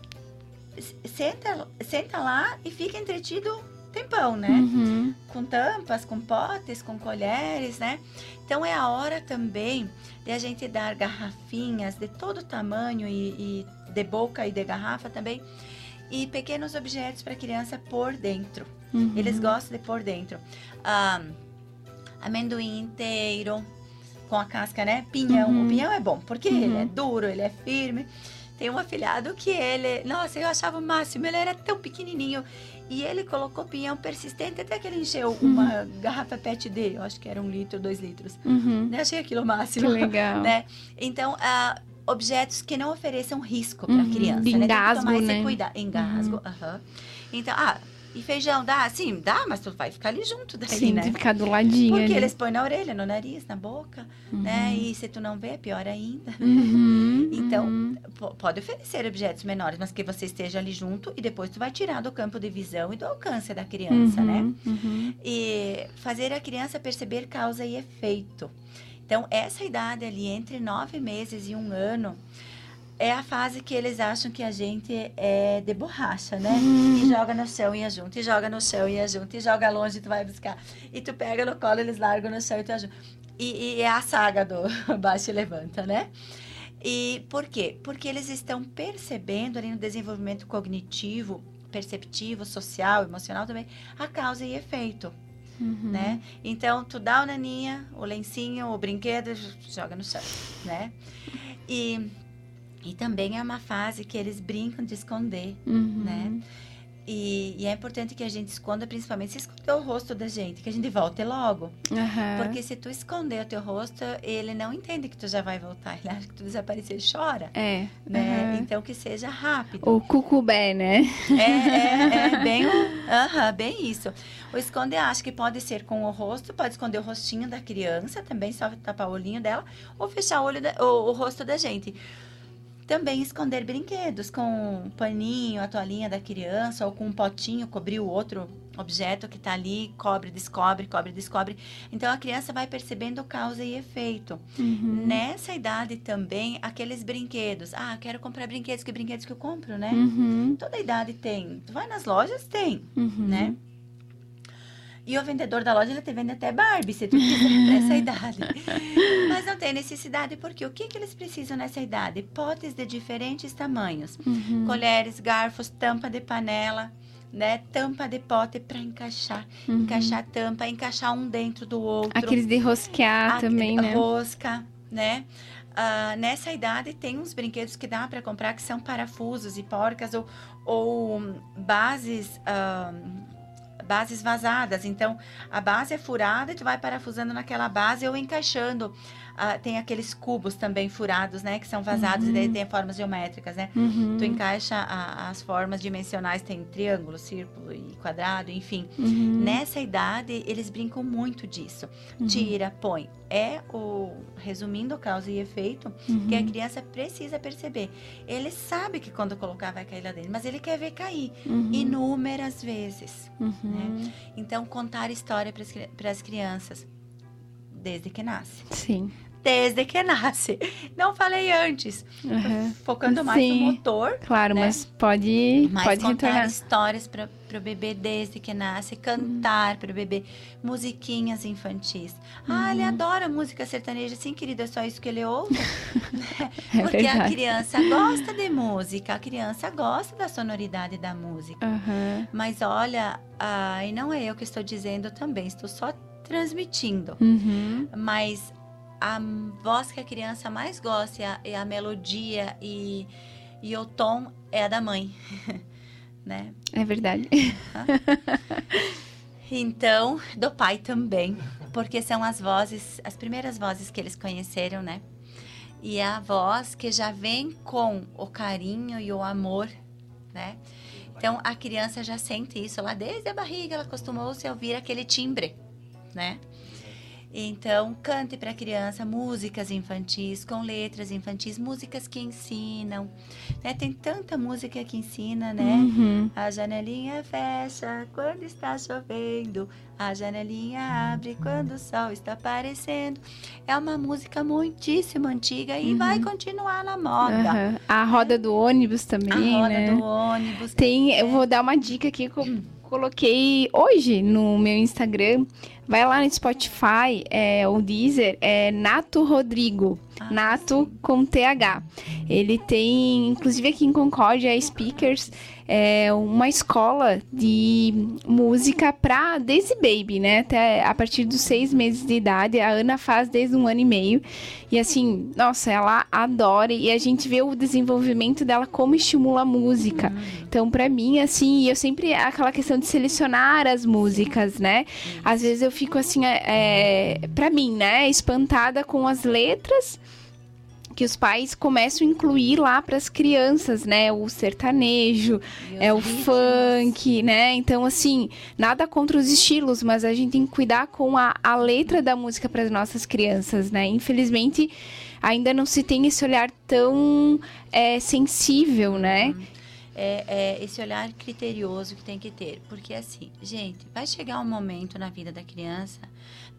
senta, senta lá e fica entretido tempão, né? Uhum. com tampas, com potes, com colheres, né? Então é a hora também de a gente dar garrafinhas de todo tamanho e, e de boca e de garrafa também e pequenos objetos para a criança pôr dentro. Uhum. Eles gostam de pôr dentro. Ah, amendoim inteiro com a casca, né? Pinhão. Uhum. O pinhão é bom porque Uhum. ele é duro, ele é firme. Tem um afilhado que ele, nossa, eu achava o máximo, ele era tão pequenininho e ele colocou pinhão persistente até que ele encheu uma garrafa PET D, eu acho que era um litro, dois litros. Uhum. Eu achei aquilo o Que máximo. legal. [LAUGHS] Né? Então, ah, objetos que não ofereçam risco para a Uhum. criança. De né? Tem que engasgo, tomar esse né? cuidado. Engasgo, aham. Então, ah, e feijão dá? Sim, dá, mas tu vai ficar ali junto daí, Sim, né? de ficar do ladinho Porque ali. eles põem na orelha, no nariz, na boca, né? E se tu não vê, é pior ainda. Uhum. Então, Uhum. Pode oferecer objetos menores, mas que você esteja ali junto e depois tu vai tirar do campo de visão e do alcance da criança, né? Uhum. Uhum. E fazer a criança perceber causa e efeito. Então, essa idade ali, entre nove meses e um ano, é a fase que eles acham que a gente é de borracha, né? E joga no chão e junto, e joga no chão e junto, e joga longe e tu vai buscar. E tu pega no colo, eles largam no chão e tu ajuda. E, e é a saga do [LAUGHS] baixa e levanta, né? E por quê? Porque eles estão percebendo ali no desenvolvimento cognitivo, perceptivo, social, emocional também, a causa e efeito Uhum. né? Então, tu dá o naninha, o lencinho, o brinquedo, joga no chão, né? E, e também é uma fase que eles brincam de esconder, Uhum. né? E, e é importante que a gente esconda, principalmente se esconder o rosto da gente, que a gente volte logo. Aham. Porque se tu esconder o teu rosto, ele não entende que tu já vai voltar. Ele acha que tu desapareceu e chora, É. né? aham. Então, que seja rápido. O cucubé, né? É, é, é bem, aham, bem isso. O esconder, acho que pode ser com o rosto, pode esconder o rostinho da criança, também só tapar o olhinho dela, ou fechar o, olho da- o, o rosto da gente. Também esconder brinquedos com um paninho, a toalhinha da criança, ou com um potinho, cobrir o outro objeto que está ali, cobre, descobre, cobre, descobre. Então a criança vai percebendo causa e efeito. Uhum. Nessa idade também, aqueles brinquedos. Ah, quero comprar brinquedos, que brinquedos que eu compro, né? Uhum. Toda idade tem. Tu vai nas lojas, tem, Uhum. né? E o vendedor da loja, ele te vende até Barbie, se tu quiser, pra essa idade. [LAUGHS] Mas não tem necessidade, porque o que, que eles precisam nessa idade? Potes de diferentes tamanhos. Uhum. Colheres, garfos, tampa de panela, né? Tampa de pote para encaixar. Uhum. Encaixar a tampa, encaixar um dentro do outro. Aqueles de rosquear também, né? Rosca, né? Ah, nessa idade tem uns brinquedos que dá para comprar que são parafusos e porcas ou, ou bases ah, bases vazadas. Então, a base é furada e tu vai parafusando naquela base ou encaixando. Ah, tem aqueles cubos também furados, né? Que são vazados e daí tem formas geométricas, né? Uhum. Tu encaixa a- as formas dimensionais, tem triângulo, círculo e quadrado, enfim. Uhum. Nessa idade, eles brincam muito disso. Tira, põe. É o, resumindo, causa e efeito, Uhum. que a criança precisa perceber. Ele sabe que quando colocar vai cair lá dentro, mas ele quer ver cair. Uhum. Inúmeras vezes. Uhum. né? Então, contar história para as crianças. Desde que nasce. Sim. Desde que nasce. Não falei antes. Uhum. Focando mais Sim. no motor. Claro, né? mas pode, Mas pode contar retornar. histórias para o bebê desde que nasce, cantar para o bebê, musiquinhas infantis. Ah, Uhum. ele adora música sertaneja, sim, querido, é só isso que ele ouve. [LAUGHS] [LAUGHS] É Porque a criança gosta de música, a criança gosta da sonoridade da música. Aham. Mas olha, ah, e não é eu que estou dizendo também, estou só transmitindo. Uhum. Mas a voz que a criança mais gosta é a, é a melodia e, e o tom é a da mãe, [LAUGHS] né? É verdade. Então, do pai também, porque são as vozes, as primeiras vozes que eles conheceram, né? E é a voz que já vem com o carinho e o amor, né? Então, a criança já sente isso lá desde a barriga, ela acostumou-se a ouvir aquele timbre, né? Então, cante para a criança músicas infantis, com letras infantis, músicas que ensinam. Né? Tem tanta música que ensina, né? Uhum. A janelinha fecha quando está chovendo, a janelinha abre quando o sol está aparecendo. É uma música muitíssimo antiga e vai continuar na moda. Aham. A roda do ônibus A também, roda né? do ônibus. Tem, eu vou dar uma dica aqui que eu coloquei hoje no meu Instagram. Vai lá no Spotify, é, o Deezer, é Nato Rodrigo. Nato com TH. Ele tem, inclusive aqui em Concórdia, é Speakers, é uma escola de música pra desde baby, né? Até a partir dos seis meses de idade. A Ana faz desde um ano e meio. E assim, nossa, ela adora. E a gente vê o desenvolvimento dela como estimula a música. Então, pra mim, assim, eu sempre. Aquela questão de selecionar as músicas, né? Às vezes eu fico assim, é, é, pra mim, né? Espantada com as letras que os pais começam a incluir lá para as crianças, né? O sertanejo, é o ritmos. funk, né? Então, assim, nada contra os estilos, mas a gente tem que cuidar com a, a letra da música para as nossas crianças, né? Infelizmente, ainda não se tem esse olhar tão é, sensível, né? É, é esse olhar criterioso que tem que ter. Porque assim, gente, vai chegar um momento na vida da criança,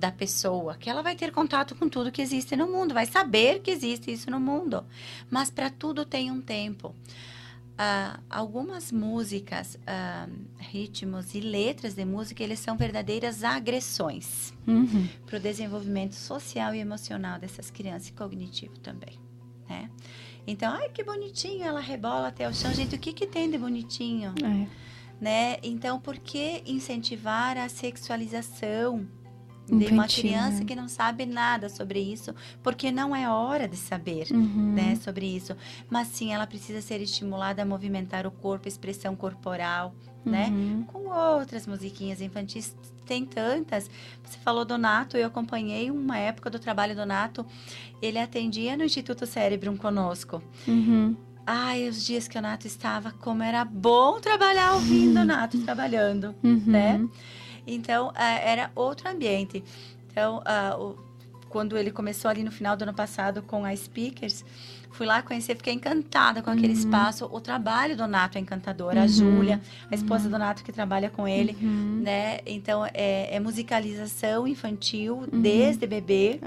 da pessoa, que ela vai ter contato com tudo que existe no mundo, vai saber que existe isso no mundo. Mas para tudo tem um tempo. Ah, algumas músicas, ah, ritmos e letras de música, eles são verdadeiras agressões Uhum. para o desenvolvimento social e emocional dessas crianças e cognitivo também, né? Então, ai que bonitinho, ela rebola até o chão. Gente, o que que tem de bonitinho, É. né? Então, por que incentivar a sexualização de uma criança né? que não sabe nada sobre isso? Porque não é hora de saber. Uhum. Né, sobre isso, mas sim ela precisa ser estimulada a movimentar o corpo, expressão corporal, né? Uhum. com outras musiquinhas infantis. Tem tantas. Você falou do Nato, eu acompanhei uma época do trabalho do Nato. Ele atendia no Instituto Cérebrum conosco. Uhum. Ai, os dias que o Nato estava, como era bom trabalhar ouvindo o Nato trabalhando, Uhum. né? Então, ah, era outro ambiente. Então, ah, quando ele começou ali no final do ano passado com a Speakers, fui lá conhecer, fiquei encantada com aquele espaço. O trabalho do Nato é encantador. A Uhum. Júlia, a esposa do Nato que trabalha com ele, Uhum. né? Então, é, é musicalização infantil Uhum. desde bebê.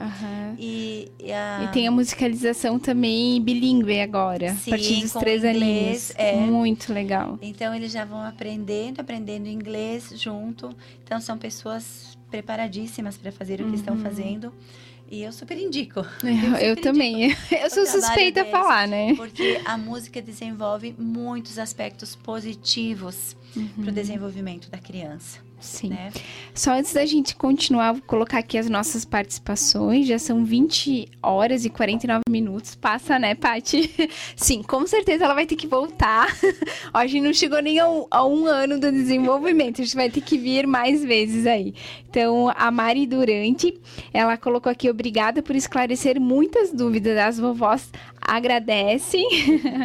E, e a... E tem a musicalização também bilíngue agora, Sim, a partir dos três inglês, aninhos. é. Muito legal. Então eles já vão aprendendo, aprendendo inglês junto. Então são pessoas preparadíssimas para fazer o que estão fazendo. E eu super indico. [LAUGHS] Eu, eu super também. Eu sou suspeita a falar, né? Porque a música desenvolve muitos aspectos positivos para o desenvolvimento da criança. Sim. Né? Só antes da gente continuar, vou colocar aqui as nossas participações. Já são 20 horas e 49 minutos. Passa, né, Paty? [LAUGHS] Sim, com certeza ela vai ter que voltar. [LAUGHS] Ó, a gente não chegou nem a um, a um, ano do desenvolvimento. A gente vai ter que vir mais vezes aí. Então, a Mari Durante, ela colocou aqui, obrigada por esclarecer muitas dúvidas das vovós agradecem.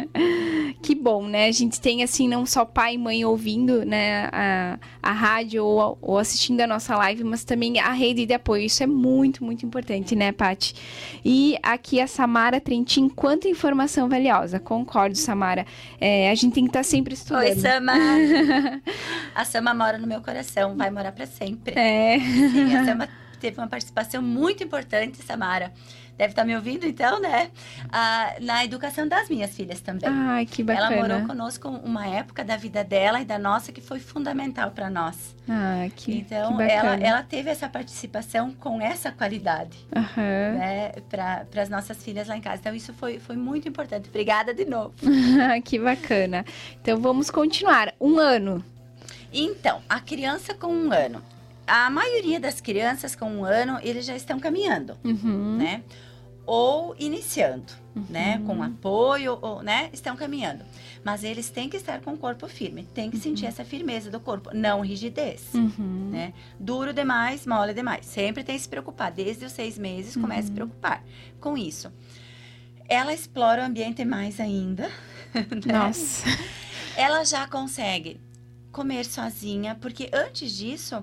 [LAUGHS] que bom, né? A gente tem, assim, não só pai e mãe ouvindo, né, a, a rádio ou, ou assistindo a nossa live, mas também a rede de apoio. Isso é muito, muito importante, né, Paty? E aqui a Samara Trentin, quanta informação valiosa. Concordo, Samara. É, a gente tem que estar tá sempre estudando. Oi, Sama. [LAUGHS] a Sama mora no meu coração, vai morar para sempre. É. Sim, a Sama teve uma participação muito importante, Samara deve estar tá me ouvindo então, né? Ah, na educação das minhas filhas também. Ai, que bacana. Ela morou conosco uma época da vida dela e da nossa que foi fundamental para nós. Ah, que Então, que ela, ela teve essa participação com essa qualidade, uhum. né? Para as nossas filhas lá em casa. Então, isso foi, foi muito importante. Obrigada de novo. [LAUGHS] que bacana. Então, vamos continuar. Um ano. Então, a criança com um ano. A maioria das crianças com um ano, eles já estão caminhando, uhum. né? ou iniciando, uhum. né, com apoio, ou, né, estão caminhando. Mas eles têm que estar com o corpo firme, têm que uhum. sentir essa firmeza do corpo, não rigidez, uhum. né? Duro demais, mole demais. Sempre tem que se preocupar. Desde os seis meses comece a se uhum. preocupar com isso. Ela explora o ambiente mais ainda. [LAUGHS] Né? Nossa. Ela já consegue comer sozinha, porque antes disso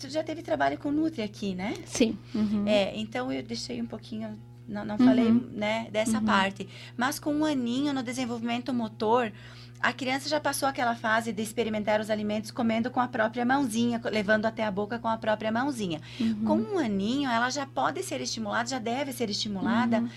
tu já teve trabalho com Nutri aqui, né? Sim. Uhum. É, então eu deixei um pouquinho não, não uhum. falei né, dessa uhum. parte. Mas com um aninho no desenvolvimento motor, a criança já passou aquela fase de experimentar os alimentos comendo com a própria mãozinha, levando até a boca com a própria mãozinha. Uhum. Com um aninho, ela já pode ser estimulada, já deve ser estimulada uhum.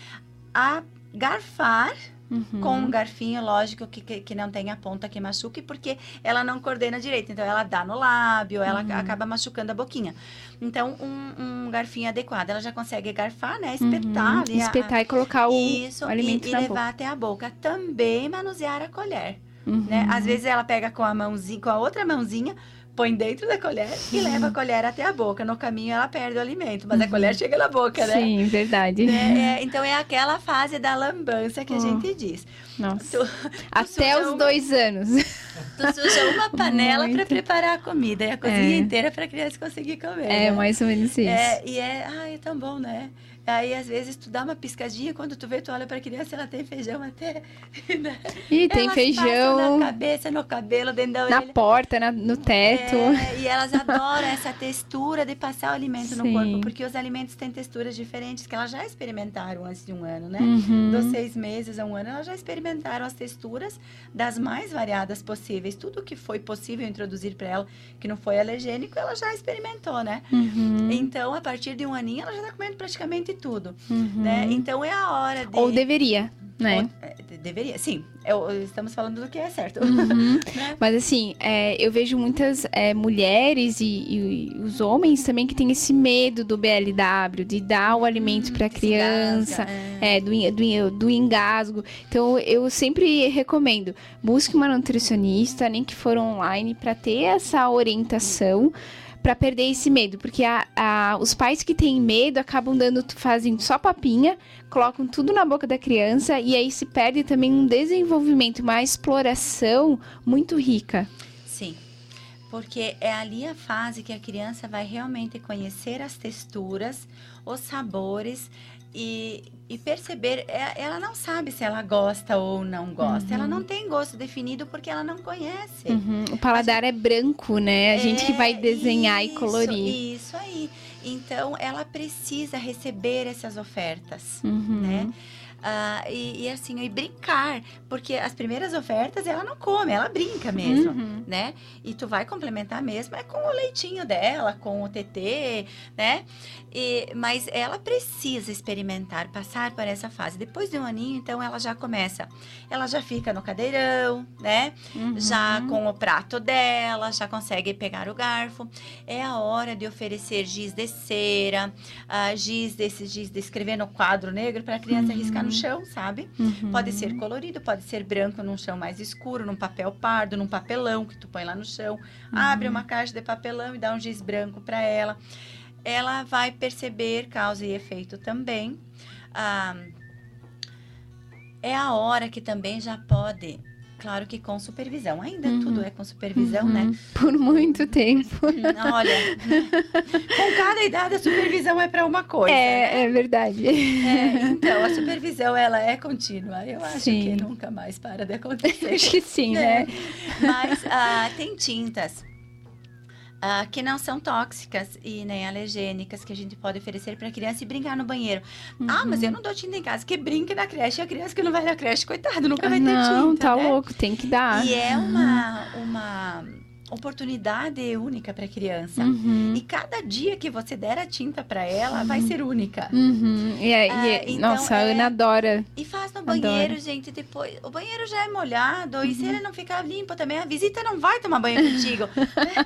a garfar Uhum. com um garfinho, lógico, que, que, que, não tem a ponta que machuque, porque ela não coordena direito. Então, ela dá no lábio, ela uhum. acaba machucando a boquinha. Então, um, um, garfinho adequado, ela já consegue garfar, né? Espetar uhum. ali. Espetar a, e colocar o isso, alimento e, na e levar boca. até a boca. Também manusear a colher. Uhum. Né? Às vezes ela pega com a mãozinha, com a outra mãozinha, põe dentro da colher e uhum. leva a colher até a boca. No caminho ela perde o alimento, mas uhum. a colher chega na boca, né? Sim, verdade. É, é, então é aquela fase da lambança que a gente diz. Nossa. Tu, tu até os uma, dois anos. [LAUGHS] Tu suja uma panela para preparar a comida e a cozinha é. inteira para a criança conseguir comer. É, né? mais ou menos isso. É, e é, ai, é tão bom, né? Aí, às vezes, tu dá uma piscadinha, quando tu vê, tu olha pra criança, ela tem feijão até... [LAUGHS] Né? E tem elas feijão... na cabeça, no cabelo, dentro da orelha. Na porta, na, no teto. É, e elas adoram essa textura de passar o alimento Sim. no corpo, porque os alimentos têm texturas diferentes, que elas já experimentaram antes de um ano, né? Uhum. Dos seis meses a um ano, elas já experimentaram as texturas das mais variadas possíveis. Tudo que foi possível introduzir para ela, que não foi alergênico, ela já experimentou, né? Uhum. Então, a partir de um aninho, ela já tá comendo praticamente tudo, uhum. né? Então é a hora de... Ou deveria, né? Ou, é, deveria, sim. Eu, estamos falando do que é certo. Uhum. [LAUGHS] né? Mas assim, é, eu vejo muitas é, mulheres e, e, os homens também que têm esse medo do BLW, de dar o alimento hum, para a criança, é. do, do, do engasgo. Então eu sempre recomendo, busque uma nutricionista, nem que for online, para ter essa orientação para perder esse medo, porque a, a, os pais que têm medo acabam dando, fazem só papinha, colocam tudo na boca da criança e aí se perde também um desenvolvimento, uma exploração muito rica. Sim, porque é ali a fase que a criança vai realmente conhecer as texturas, os sabores e, e perceber, é, ela não sabe se ela gosta ou não gosta. Uhum. Ela não tem gosto definido porque ela não conhece. Uhum. O paladar gente... é branco, né? A gente que vai é, desenhar isso, e colorir. Isso aí. Então, ela precisa receber essas ofertas, uhum. né? Uh, e, e, assim, e brincar, porque as primeiras ofertas ela não come, ela brinca mesmo, uhum. né? E tu vai complementar mesmo é com o leitinho dela, com o TT, né? E, mas ela precisa experimentar, passar por essa fase. Depois de um aninho, então ela já começa, ela já fica no cadeirão, né? Uhum. Já com o prato dela, já consegue pegar o garfo. É a hora de oferecer giz de cera, uh, giz desses giz de escrever no quadro negro para a criança uhum. riscar no chão, sabe? Uhum. Pode ser colorido, pode ser branco num chão mais escuro, num papel pardo, num papelão que tu põe lá no chão. Abre uma caixa de papelão e dá um giz branco para ela. Ela vai perceber causa e efeito também. Ah, é a hora que também já pode, claro que com supervisão. Ainda Uhum. tudo é com supervisão, Uhum. né? Por muito tempo. [LAUGHS] Olha, com cada idade a supervisão é para uma coisa. né? É, é verdade. É, então, a supervisão, ela é contínua. Eu acho Sim. que nunca mais para de acontecer. Acho que sim, [LAUGHS] É. né? Mas ah, tem tintas ah, que não são tóxicas e nem alergênicas que a gente pode oferecer para a criança e brincar no banheiro. Ah, mas eu Uhum. não dou tinta em casa, que brinque na creche. A criança que não vai na creche, coitado, nunca vai ter Não, tinta, tá né? louco, tem que dar. E é uma, uma oportunidade única para a criança. Uhum. E cada dia que você der a tinta para ela, vai ser única. Uhum. E é- e Ah, é- então nossa, a é- Ana adora. E faz no Adoro. banheiro, gente, depois. O banheiro já é molhado, e se ele não ficar limpo também, a visita não vai tomar banho contigo. [LAUGHS] né?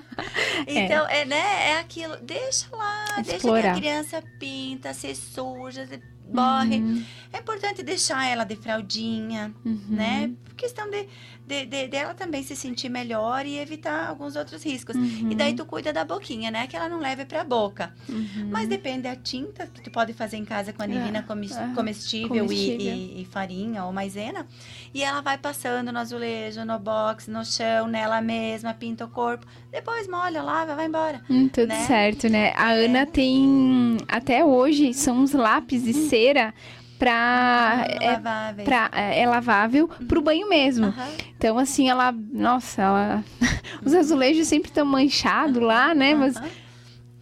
Então, é. né, é aquilo. Deixa lá, deixa que Explorar. a criança pinta, se suja, borre. Uhum. É importante deixar ela de fraldinha, Uhum. né? Por questão de, de, de- dela também se sentir melhor e evitar alguns outros riscos. Uhum. E daí tu cuida da boquinha, né? Que ela não leve pra boca. Uhum. Mas depende da tinta que tu pode fazer em casa com anilina Ah, comis- ah, comestível, e- comestível. E, e farinha ou maisena. E ela vai passando no azulejo, no box, no chão, nela mesma, pinta o corpo. Depois molha, lava, vai embora. Hum, tudo né? certo, né? A Ana tem, até hoje, são uns lápis de cera pra... É, Laváveis. pra, é lavável pro banho mesmo. Aham. Então, assim, ela... Nossa, ela... [LAUGHS] Os azulejos sempre estão manchados lá, né? Mas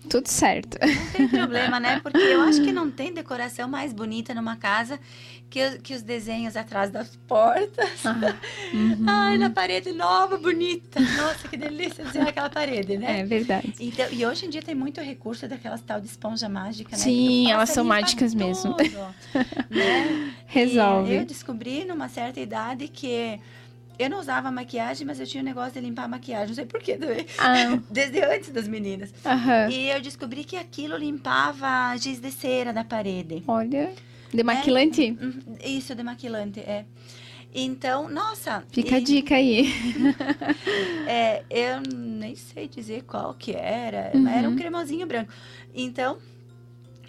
tudo certo. Não tem problema, né? Porque eu acho que [LAUGHS] não tem decoração mais bonita numa casa que, o- que os desenhos atrás das portas. [LAUGHS] Uhum. Ai, na parede nova, bonita. Nossa, que delícia desenhar aquela parede, né? É verdade. Então, e hoje em dia tem muito recurso daquelas tal de esponja mágica, né? Sim, tu elas são mágicas mesmo. tudo, né? [LAUGHS] Resolve. E eu descobri numa certa idade que eu não usava maquiagem, mas eu tinha um negócio de limpar a maquiagem. Não sei porquê também. Ah, [LAUGHS] Desde antes das meninas. aham. E eu descobri que aquilo limpava giz de cera da parede. Olha, demaquilante. Uhum, Isso, demaquilante, é. Então, nossa. Fica a e- dica aí. [LAUGHS] É, eu nem sei dizer qual que era, Uhum. mas era um cremosinho branco. Então,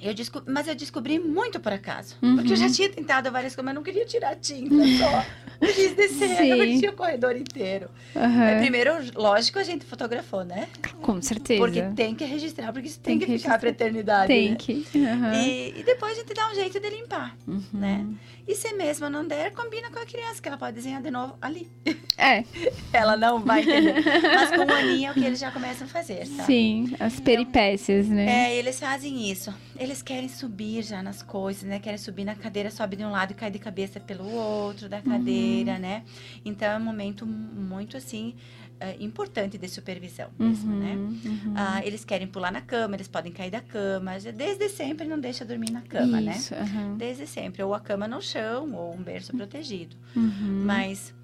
eu descobri, mas eu descobri muito por acaso. Uhum. Porque eu já tinha tentado várias coisas, mas não queria tirar tinta [LAUGHS] só. O giz de cera, Sim. eu tinha o corredor inteiro. É, primeiro, lógico, a gente fotografou, né? Com certeza. Porque tem que registrar, porque isso tem, Tem que, que ficar pra eternidade. Tem né? que. aham. E, e depois a gente dá um jeito de limpar, Uhum. né? E se mesmo não der, combina com a criança, que ela pode desenhar de novo ali. É, [LAUGHS] Ela não vai entender. Mas com um aninho é o que eles já começam a fazer, sabe? sim, as peripécias, né? É, eles fazem isso. Eles querem subir já nas coisas, né? Querem subir na cadeira, sobe de um lado e cai de cabeça pelo outro da cadeira, né? Então é um momento muito assim eh, importante de supervisão mesmo, Uhum, né? uhum. Ah, eles querem pular na cama, eles podem cair da cama. Desde sempre não deixa dormir na cama, né? Isso, aham. Desde sempre. Ou a cama no chão, ou um berço protegido. Uhum. Mas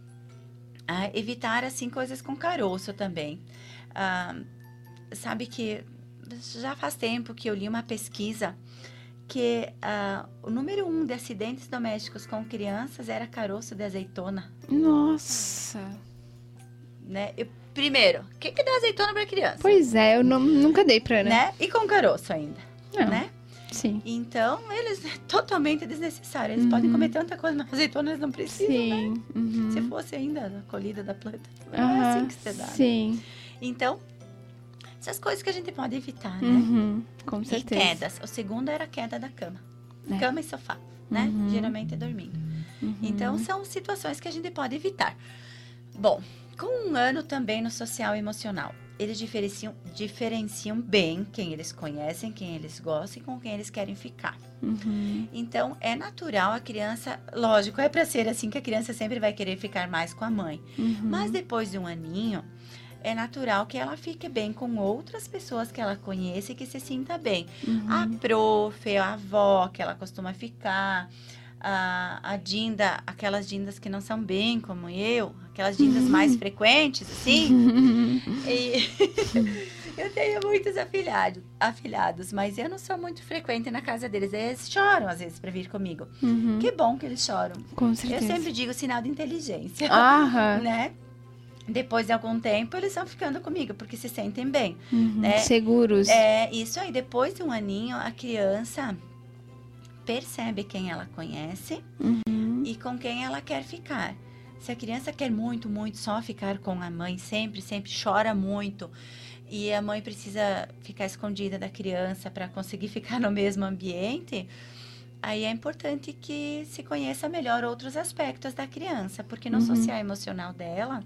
ah, evitar assim coisas com caroço também. Ah, sabe que já faz tempo que eu li uma pesquisa que ah, o número um de acidentes domésticos com crianças era caroço de azeitona, Nossa. né? E, primeiro, o que, que dá azeitona para criança? Pois é, eu não- nunca dei pra Ana. Né? E com caroço ainda, Não. né? Sim. Então, eles é totalmente desnecessário. Eles Uhum. podem comer tanta coisa, mas azeitona eles não precisam, né? Sim. uhum. Se fosse ainda a colhida da planta, não é Aham, assim que se dá. né? Sim. Então, essas coisas que a gente pode evitar, né? Uhum, Com E certeza. quedas. O segundo era a queda da cama. É. Cama e sofá, né? Uhum. Geralmente dormindo. Uhum. Então, são situações que a gente pode evitar. Bom, com um ano também no social e emocional. Eles diferenciam, diferenciam bem quem eles conhecem, quem eles gostam e com quem eles querem ficar. Uhum. Então, é natural a criança, lógico, é para ser assim que a criança sempre vai querer ficar mais com a mãe. Uhum. Mas depois de um aninho, é natural que ela fique bem com outras pessoas que ela conhece e que se sinta bem. Uhum. A prof, a avó que ela costuma ficar, a, a Dinda, aquelas Dindas que não são bem como eu, aquelas Dindas mais frequentes, assim. [LAUGHS] e [LAUGHS] eu tenho muitos afilhados, afilhados, mas eu não sou muito frequente na casa deles. Eles choram às vezes para vir comigo. Uhum. Que bom que eles choram. Com certeza. Eu sempre digo sinal de inteligência, Aham. [LAUGHS] né? Depois de algum tempo, eles vão ficando comigo, porque se sentem bem. Uhum. né? Seguros. É, isso aí, depois de um aninho, a criança percebe quem ela conhece Uhum. e com quem ela quer ficar. Se a criança quer muito, muito só ficar com a mãe, sempre, sempre chora muito, e a mãe precisa ficar escondida da criança para conseguir [LAUGHS] ficar no mesmo ambiente, aí é importante que se conheça melhor outros aspectos da criança, porque no Uhum. social emocional dela,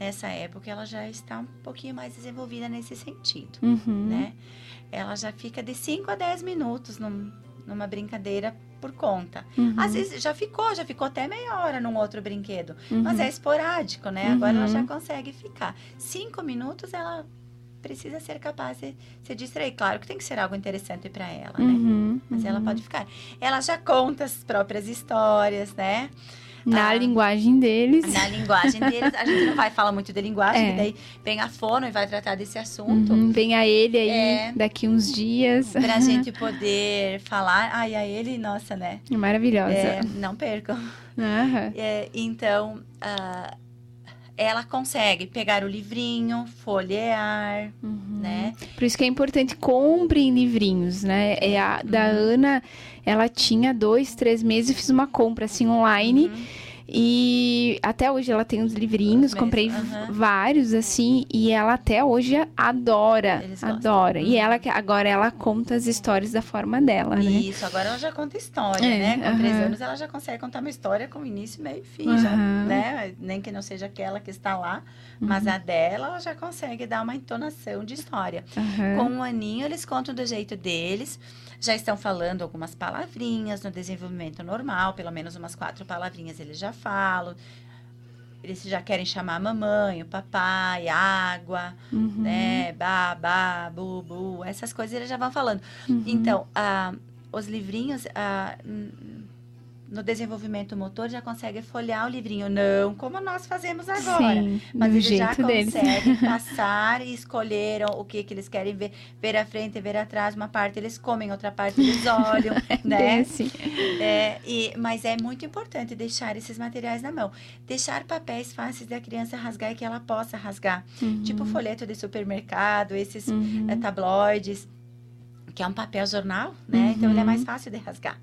nessa época, ela já está um pouquinho mais desenvolvida nesse sentido Uhum. né? Ela já fica de 5 a 10 minutos num- numa brincadeira por conta. Uhum. Às vezes já ficou, já ficou até meia hora num outro brinquedo. Uhum. Mas é esporádico, né? Agora ela já Uhum. consegue ficar. Cinco minutos ela precisa ser capaz de se distrair. Claro que tem que ser algo interessante para ela, né? Uhum. Mas ela Uhum. pode ficar. Ela já conta as próprias histórias, né? Na Ah. linguagem deles. Na linguagem deles. A gente não vai falar muito de linguagem, [LAUGHS] É. daí vem a fono e vai tratar desse assunto. Uhum. Vem a ele aí É. daqui uns dias. Pra [LAUGHS] gente poder falar. Ai, a ele, nossa, né? Maravilhosa. É, não percam. Aham. É, então, ah, ela consegue pegar o livrinho, folhear, Uhum. né? Por isso que é importante, comprem livrinhos, né? É a da Uhum. Ana, ela tinha dois, três meses, eu fiz uma compra assim online. Uhum. E até hoje ela tem os livrinhos, Mesmo, comprei aham. vários assim, e ela até hoje adora, Eles gostam. adora. E Uhum. ela agora ela conta as histórias da forma dela, né? Isso, agora ela já conta história, É, né? Com três aham. anos ela já consegue contar uma história com início, meio e fim, já, Aham. né? Nem que não seja aquela que está lá, mas Uhum. a dela ela já consegue dar uma entonação de história. Com um aninho, eles contam do jeito deles. Já estão falando algumas palavrinhas no desenvolvimento normal, pelo menos umas quatro palavrinhas eles já falam. Eles já querem chamar a mamãe, o papai, água, Uhum. né? Babá, bubu, essas coisas eles já vão falando. Uhum. Então, ah, os livrinhos, ah, no desenvolvimento motor, já consegue folhear o livrinho. Não como nós fazemos agora. Sim, Mas eles já conseguem [LAUGHS] passar e escolheram o que, que eles querem ver, ver à frente, ver atrás. Uma parte eles comem, outra parte eles olham, [LAUGHS] né? Desse. É, e, mas é muito importante deixar esses materiais na mão. Deixar papéis fáceis da criança rasgar e que ela possa rasgar. Uhum. Tipo folheto de supermercado, esses Uhum. é, tabloides, que é um papel jornal, né? Então ele é Uhum. mais fácil de rasgar.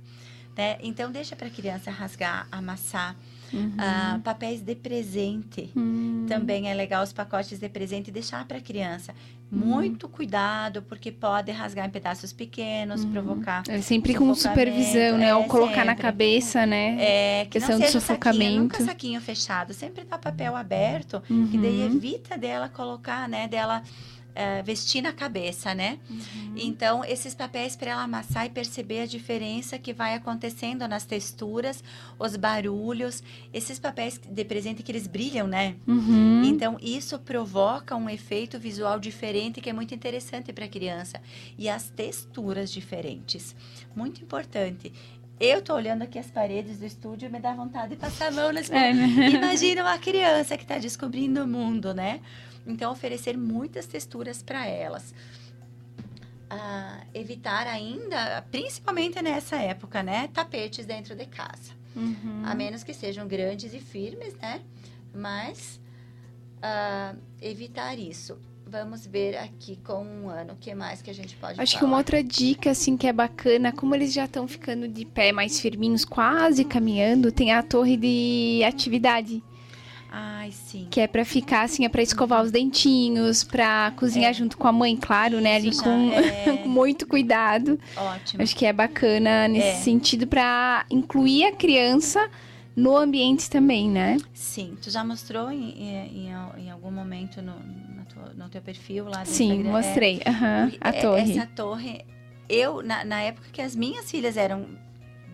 Né? Então deixa para a criança rasgar, amassar. Uhum. Ah, papéis de presente. Hum. Também é legal os pacotes de presente deixar para a criança. Uhum. Muito cuidado, porque pode rasgar em pedaços pequenos, provocar. É sempre com supervisão, né? é, Ou colocar na sempre. cabeça, né? É, que Questão não de seja saquinho, sufocamento. nunca saquinho fechado, sempre dá papel aberto, que daí Uhum. evita dela colocar, né, dela eh, vestir na cabeça, né? Uhum. Então, esses papéis para ela amassar e perceber a diferença que vai acontecendo nas texturas, os barulhos, esses papéis de presente que eles brilham, né? Uhum. Então, isso provoca um efeito visual diferente que é muito interessante para a criança. E as texturas diferentes. Muito importante. Eu tô olhando aqui as paredes do estúdio e me dá vontade de passar a mão nas É, né? [LAUGHS] Imagina uma criança que está descobrindo o mundo, né? Então, oferecer muitas texturas para elas. Ah, evitar ainda, principalmente nessa época, né? Tapetes dentro de casa. Uhum. A menos que sejam grandes e firmes, né? Mas ah, evitar isso. Vamos ver aqui com um ano o que mais que a gente pode Acho que falar. uma outra dica, assim, que é bacana, como eles já estão ficando de pé mais firminhos, quase caminhando, tem a torre de atividade, Ai, sim. que é pra ficar, assim, é pra escovar os dentinhos, pra cozinhar É. junto com a mãe, claro, né? Ali Isso com é [LAUGHS] muito cuidado. ótimo. Acho que é bacana nesse É. sentido pra incluir a criança no ambiente também, né? Sim, tu já mostrou em, em, em- algum momento no, na tua- no teu perfil lá Sim, Instagram? Mostrei. aham, a É, torre. Essa torre, eu, na, na época que as minhas filhas eram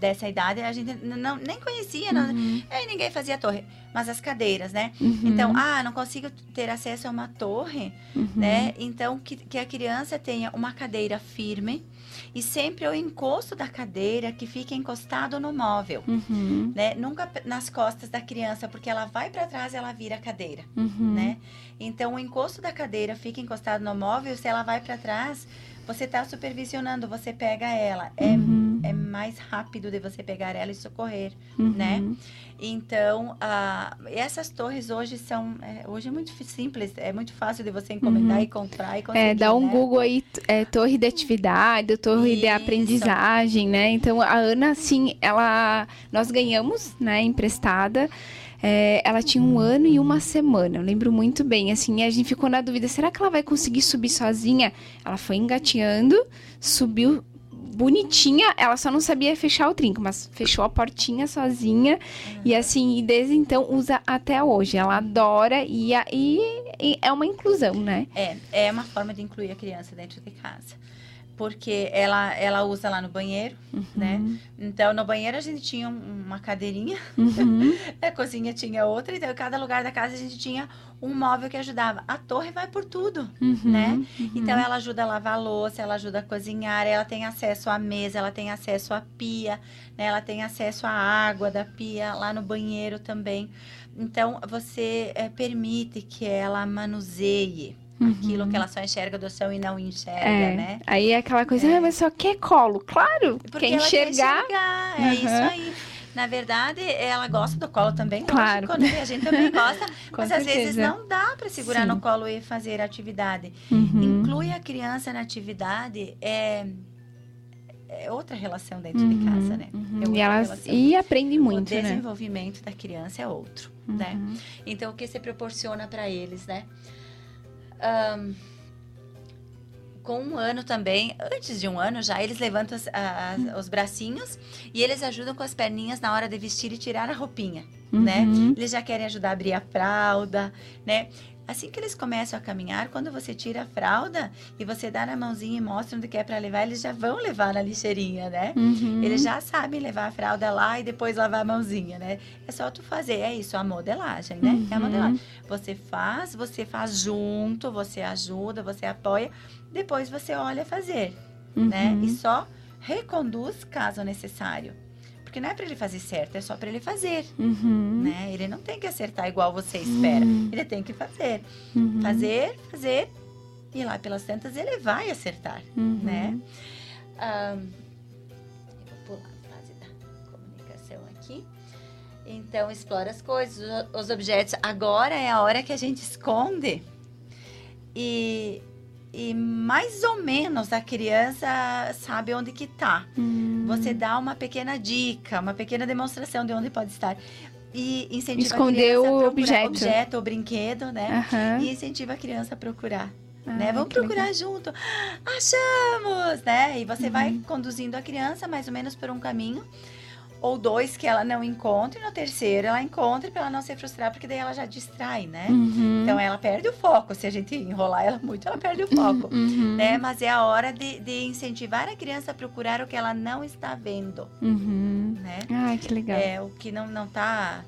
dessa idade, a gente não, nem conhecia, não, aí ninguém fazia torre. Mas as cadeiras, né? Uhum. Então, ah, não consigo ter acesso a uma torre, Uhum. né? Então, que, que a criança tenha uma cadeira firme e sempre o encosto da cadeira que fique encostado no móvel. Uhum. Né? Nunca nas costas da criança, porque ela vai para trás e ela vira a cadeira, Uhum. né? Então o encosto da cadeira fica encostado no móvel, se ela vai para trás, você está supervisionando, você pega ela. É, Uhum. é mais rápido de você pegar ela e socorrer, Uhum. né? Então, ah, essas torres hoje são. é, hoje é muito simples, é muito fácil de você encomendar Uhum. e comprar e conseguir. É, dá um né? Google aí, é, torre de atividade, torre de Isso. aprendizagem, né? Então, a Ana, assim, ela... Nós ganhamos, né, emprestada. É, ela tinha um ano e uma semana, eu lembro muito bem, assim, a gente ficou na dúvida, será que ela vai conseguir subir sozinha? Ela foi engateando, subiu bonitinha, ela só não sabia fechar o trinco, mas fechou a portinha sozinha, e assim, e desde então usa até hoje, ela adora, e, e- e é uma inclusão, né? É, é uma forma de incluir a criança dentro de casa. Porque ela, ela usa lá no banheiro, né? Então, no banheiro a gente tinha um- uma cadeirinha, Uhum. [LAUGHS] na cozinha tinha outra, então em cada lugar da casa a gente tinha um móvel que ajudava. A torre vai por tudo, Uhum. né? Então, ela ajuda a lavar a louça, ela ajuda a cozinhar, ela tem acesso à mesa, ela tem acesso à pia, né? Ela tem acesso à água da pia, lá no banheiro também. Então, você eh, permite que ela manuseie aquilo que ela só enxerga do céu e não enxerga, Uhum. É, né? aí é aquela coisa, ah, mas só quer colo. Claro, Porque quer ela enxergar. quer enxergar, é Uhum. isso aí. Na verdade, ela gosta do colo também, Claro. lógico, né? A gente também gosta, [LAUGHS] mas às vezes não dá para segurar Sim. no colo e fazer atividade. Uhum. Inclui a criança na atividade é, é outra relação dentro Uhum, de casa, né? uhum. É E, elas, e aprende o muito, né? desenvolvimento da criança é outro, né? Uhum. Então, o que você proporciona para eles, né? Ahn, com um ano também, antes de um ano já, eles levantam as- as- os bracinhos e eles ajudam com as perninhas na hora de vestir e tirar a roupinha, né? Uhum. Eles já querem ajudar a abrir a fralda, né? Assim que eles começam a caminhar, quando você tira a fralda e você dá na mãozinha e mostra onde que é para levar, eles já vão levar na lixeirinha, né? Uhum. Eles já sabem levar a fralda lá e depois lavar a mãozinha, né? É só tu fazer, é isso, a modelagem, né? É a Uhum. modelagem. Você faz, você faz junto, você ajuda, você apoia, depois você olha fazer, né? Uhum. E só reconduz caso necessário. Porque não é para ele fazer certo, é só para ele fazer, Uhum. né? Ele não tem que acertar igual você espera. Uhum. Ele tem que fazer. Uhum. Fazer, fazer. E lá pelas tantas ele vai acertar Uhum. né? Eu vou pular a fase da comunicação aqui. Então, explora as coisas, os objetos. Agora é a hora que a gente esconde e, e mais ou menos a criança sabe onde que tá. Uhum. Você dá uma pequena dica, uma pequena demonstração de onde pode estar. E incentiva Esconder a criança o a procurar objeto. objeto ou brinquedo, né? Aham. E incentiva a criança a procurar Ah, né? Vamos procurar legal. junto. Achamos, né? E você vai Uhum. conduzindo a criança mais ou menos por um caminho ou dois que ela não encontre, e no terceiro ela encontre para ela não se frustrar, porque daí ela já distrai, né? Uhum. Então ela perde o foco. Se a gente enrolar ela muito, ela perde o foco. Uhum. Né? Mas é a hora de, de incentivar a criança a procurar o que ela não está vendo, Uhum. né? Ai, que legal. É o que não, não tá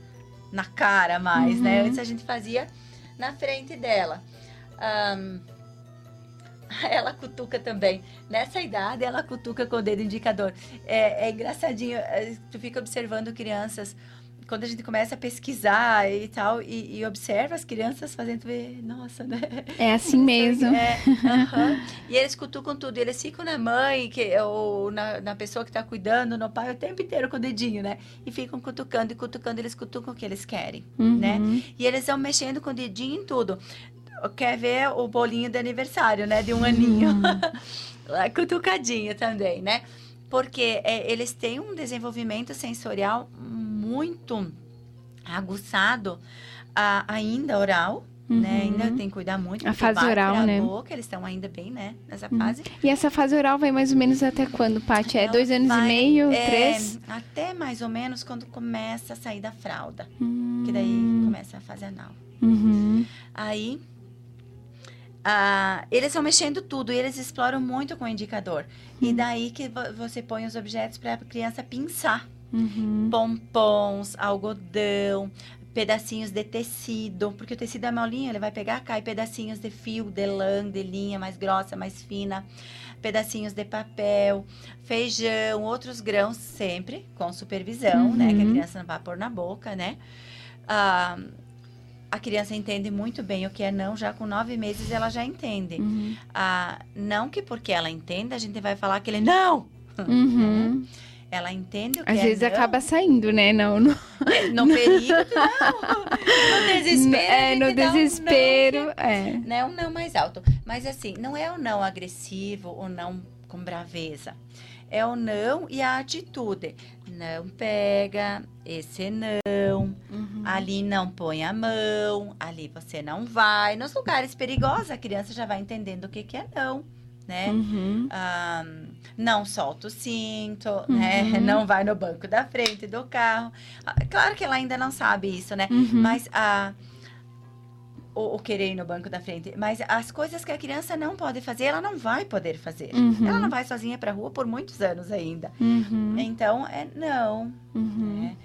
na cara mais, né? Uhum. Antes a gente fazia na frente dela. Ahn, [LAUGHS] ela cutuca também. Nessa idade, ela cutuca com o dedo indicador. É, é engraçadinho, é, tu fica observando crianças. Quando a gente começa a pesquisar e tal, e, e observa as crianças fazendo, vê, nossa, né? É assim [LAUGHS] mesmo. É, aham. E eles cutucam tudo. Eles ficam na mãe, que, ou na, na pessoa que tá cuidando, no pai, o tempo inteiro com o dedinho, né? E ficam cutucando e cutucando. Eles cutucam o que eles querem, Uhum. né? E eles vão mexendo com o dedinho em tudo. Quer ver o bolinho de aniversário, né? De um aninho. [LAUGHS] Lá, Cutucadinho também, né? Porque é, eles têm um desenvolvimento sensorial muito aguçado, a- ainda oral, né? Ainda tem que cuidar muito. Uhum. A fase oral, pra né? boca, eles estão ainda bem, né? Nessa Uhum. fase. E essa fase oral vai mais ou menos até quando, Paty? É dois anos vai, e meio, é, três? Até mais ou menos quando começa a sair da fralda. Hum. Que daí começa a fase anal. Uhum. Aí, ah, eles vão mexendo tudo e eles exploram muito com o indicador. E Hum. daí que vo- você põe os objetos para a criança pinçar. Uhum. Pompons, algodão, pedacinhos de tecido, porque o tecido é molinho, ele vai pegar, cai pedacinhos de fio, de lã, de linha mais grossa, mais fina, pedacinhos de papel, feijão, outros grãos, sempre com supervisão, né? Que a Uhum. criança não vai pôr na boca, né? Ah, a criança entende muito bem o que é não, já com nove meses ela já entende. Uhum. Ah, não que porque ela entenda, a gente vai falar aquele não! Uhum. [LAUGHS] Ela entende o que Às é vezes não. acaba saindo, né? Não, não. [LAUGHS] No perigo, não. No [LAUGHS] desespero. É, no dá um desespero. É. não, né? Um não mais alto. Mas assim, não é o não agressivo ou não com braveza. É o não e a atitude. Não pega, esse não. Uhum. Ali não põe a mão, ali você não vai. Nos lugares perigosos, a criança já vai entendendo o que, que é não, né? Uhum. Ah, não solta o cinto, né? Uhum. [LAUGHS] Não vai no banco da frente do carro. Ah, Claro que ela ainda não sabe isso, né? Uhum. Mas a. o, o querer ir no banco da frente. Mas as coisas que a criança não pode fazer, ela não vai poder fazer. Uhum. Ela não vai sozinha pra rua por muitos anos ainda. Uhum. Então, é não. Uhum. né?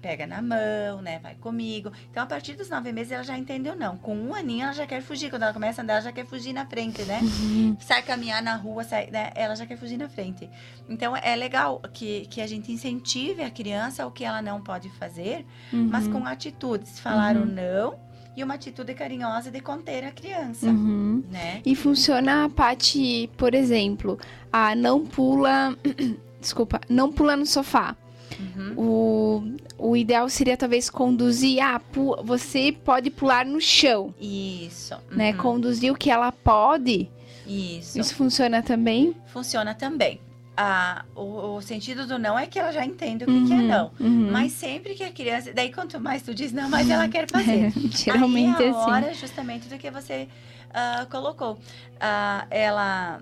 Pega na mão, né? Vai comigo. Então, a partir dos nove meses, ela já entendeu não. Com um aninho, ela já quer fugir. Quando ela começa a andar, ela já quer fugir na frente, né? Uhum. sai caminhar na rua, sai, né, ela já quer fugir na frente. Então é legal que, que a gente incentive a criança o que ela não pode fazer, mas Uhum. com atitudes. Falar o não e uma atitude carinhosa de conter a criança, Uhum. né? E funciona a parte, por exemplo, a não pula. [CLEARS THROAT] Desculpa, não pula no sofá. Uhum. O, o ideal seria talvez conduzir. Ah, você pode pular no chão, Isso. né? uhum, Conduzir o que ela pode. Isso. Isso funciona também? Funciona também. Ah, o, o sentido do não é que ela já entende o que, que é Uhum, não. uhum. Mas sempre que a criança. Daí, quanto mais tu diz não, mais ela quer fazer. [LAUGHS] Geralmente Aí é é a assim. hora justamente do que você ah, colocou. Ah, ela,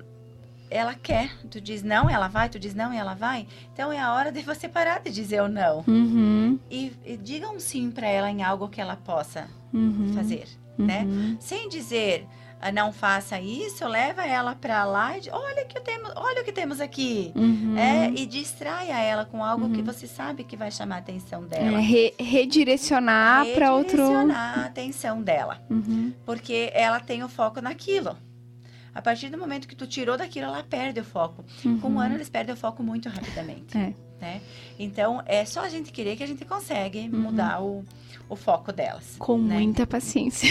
ela quer, tu diz não, ela vai, tu diz não e ela vai. Então é a hora de você parar de dizer o não. Uhum, E, e diga um sim para ela em algo que ela possa uhum, fazer, né? uhum. Sem dizer não faça isso, leva ela para lá e olha que temos, olha o que temos aqui. Uhum. É, e distraia ela com algo que Uhum. você sabe que vai chamar a atenção É, dela. re- redirecionar para outro. Redirecionar a atenção dela. Uhum, porque ela tem o foco naquilo. A partir do momento que tu tirou daquilo, ela perde o foco. Com um uhum. ano, eles perdem o foco muito rapidamente. É. Né? Então, é só a gente querer que a gente consegue Uhum. mudar o, o foco delas. Com né? muita paciência.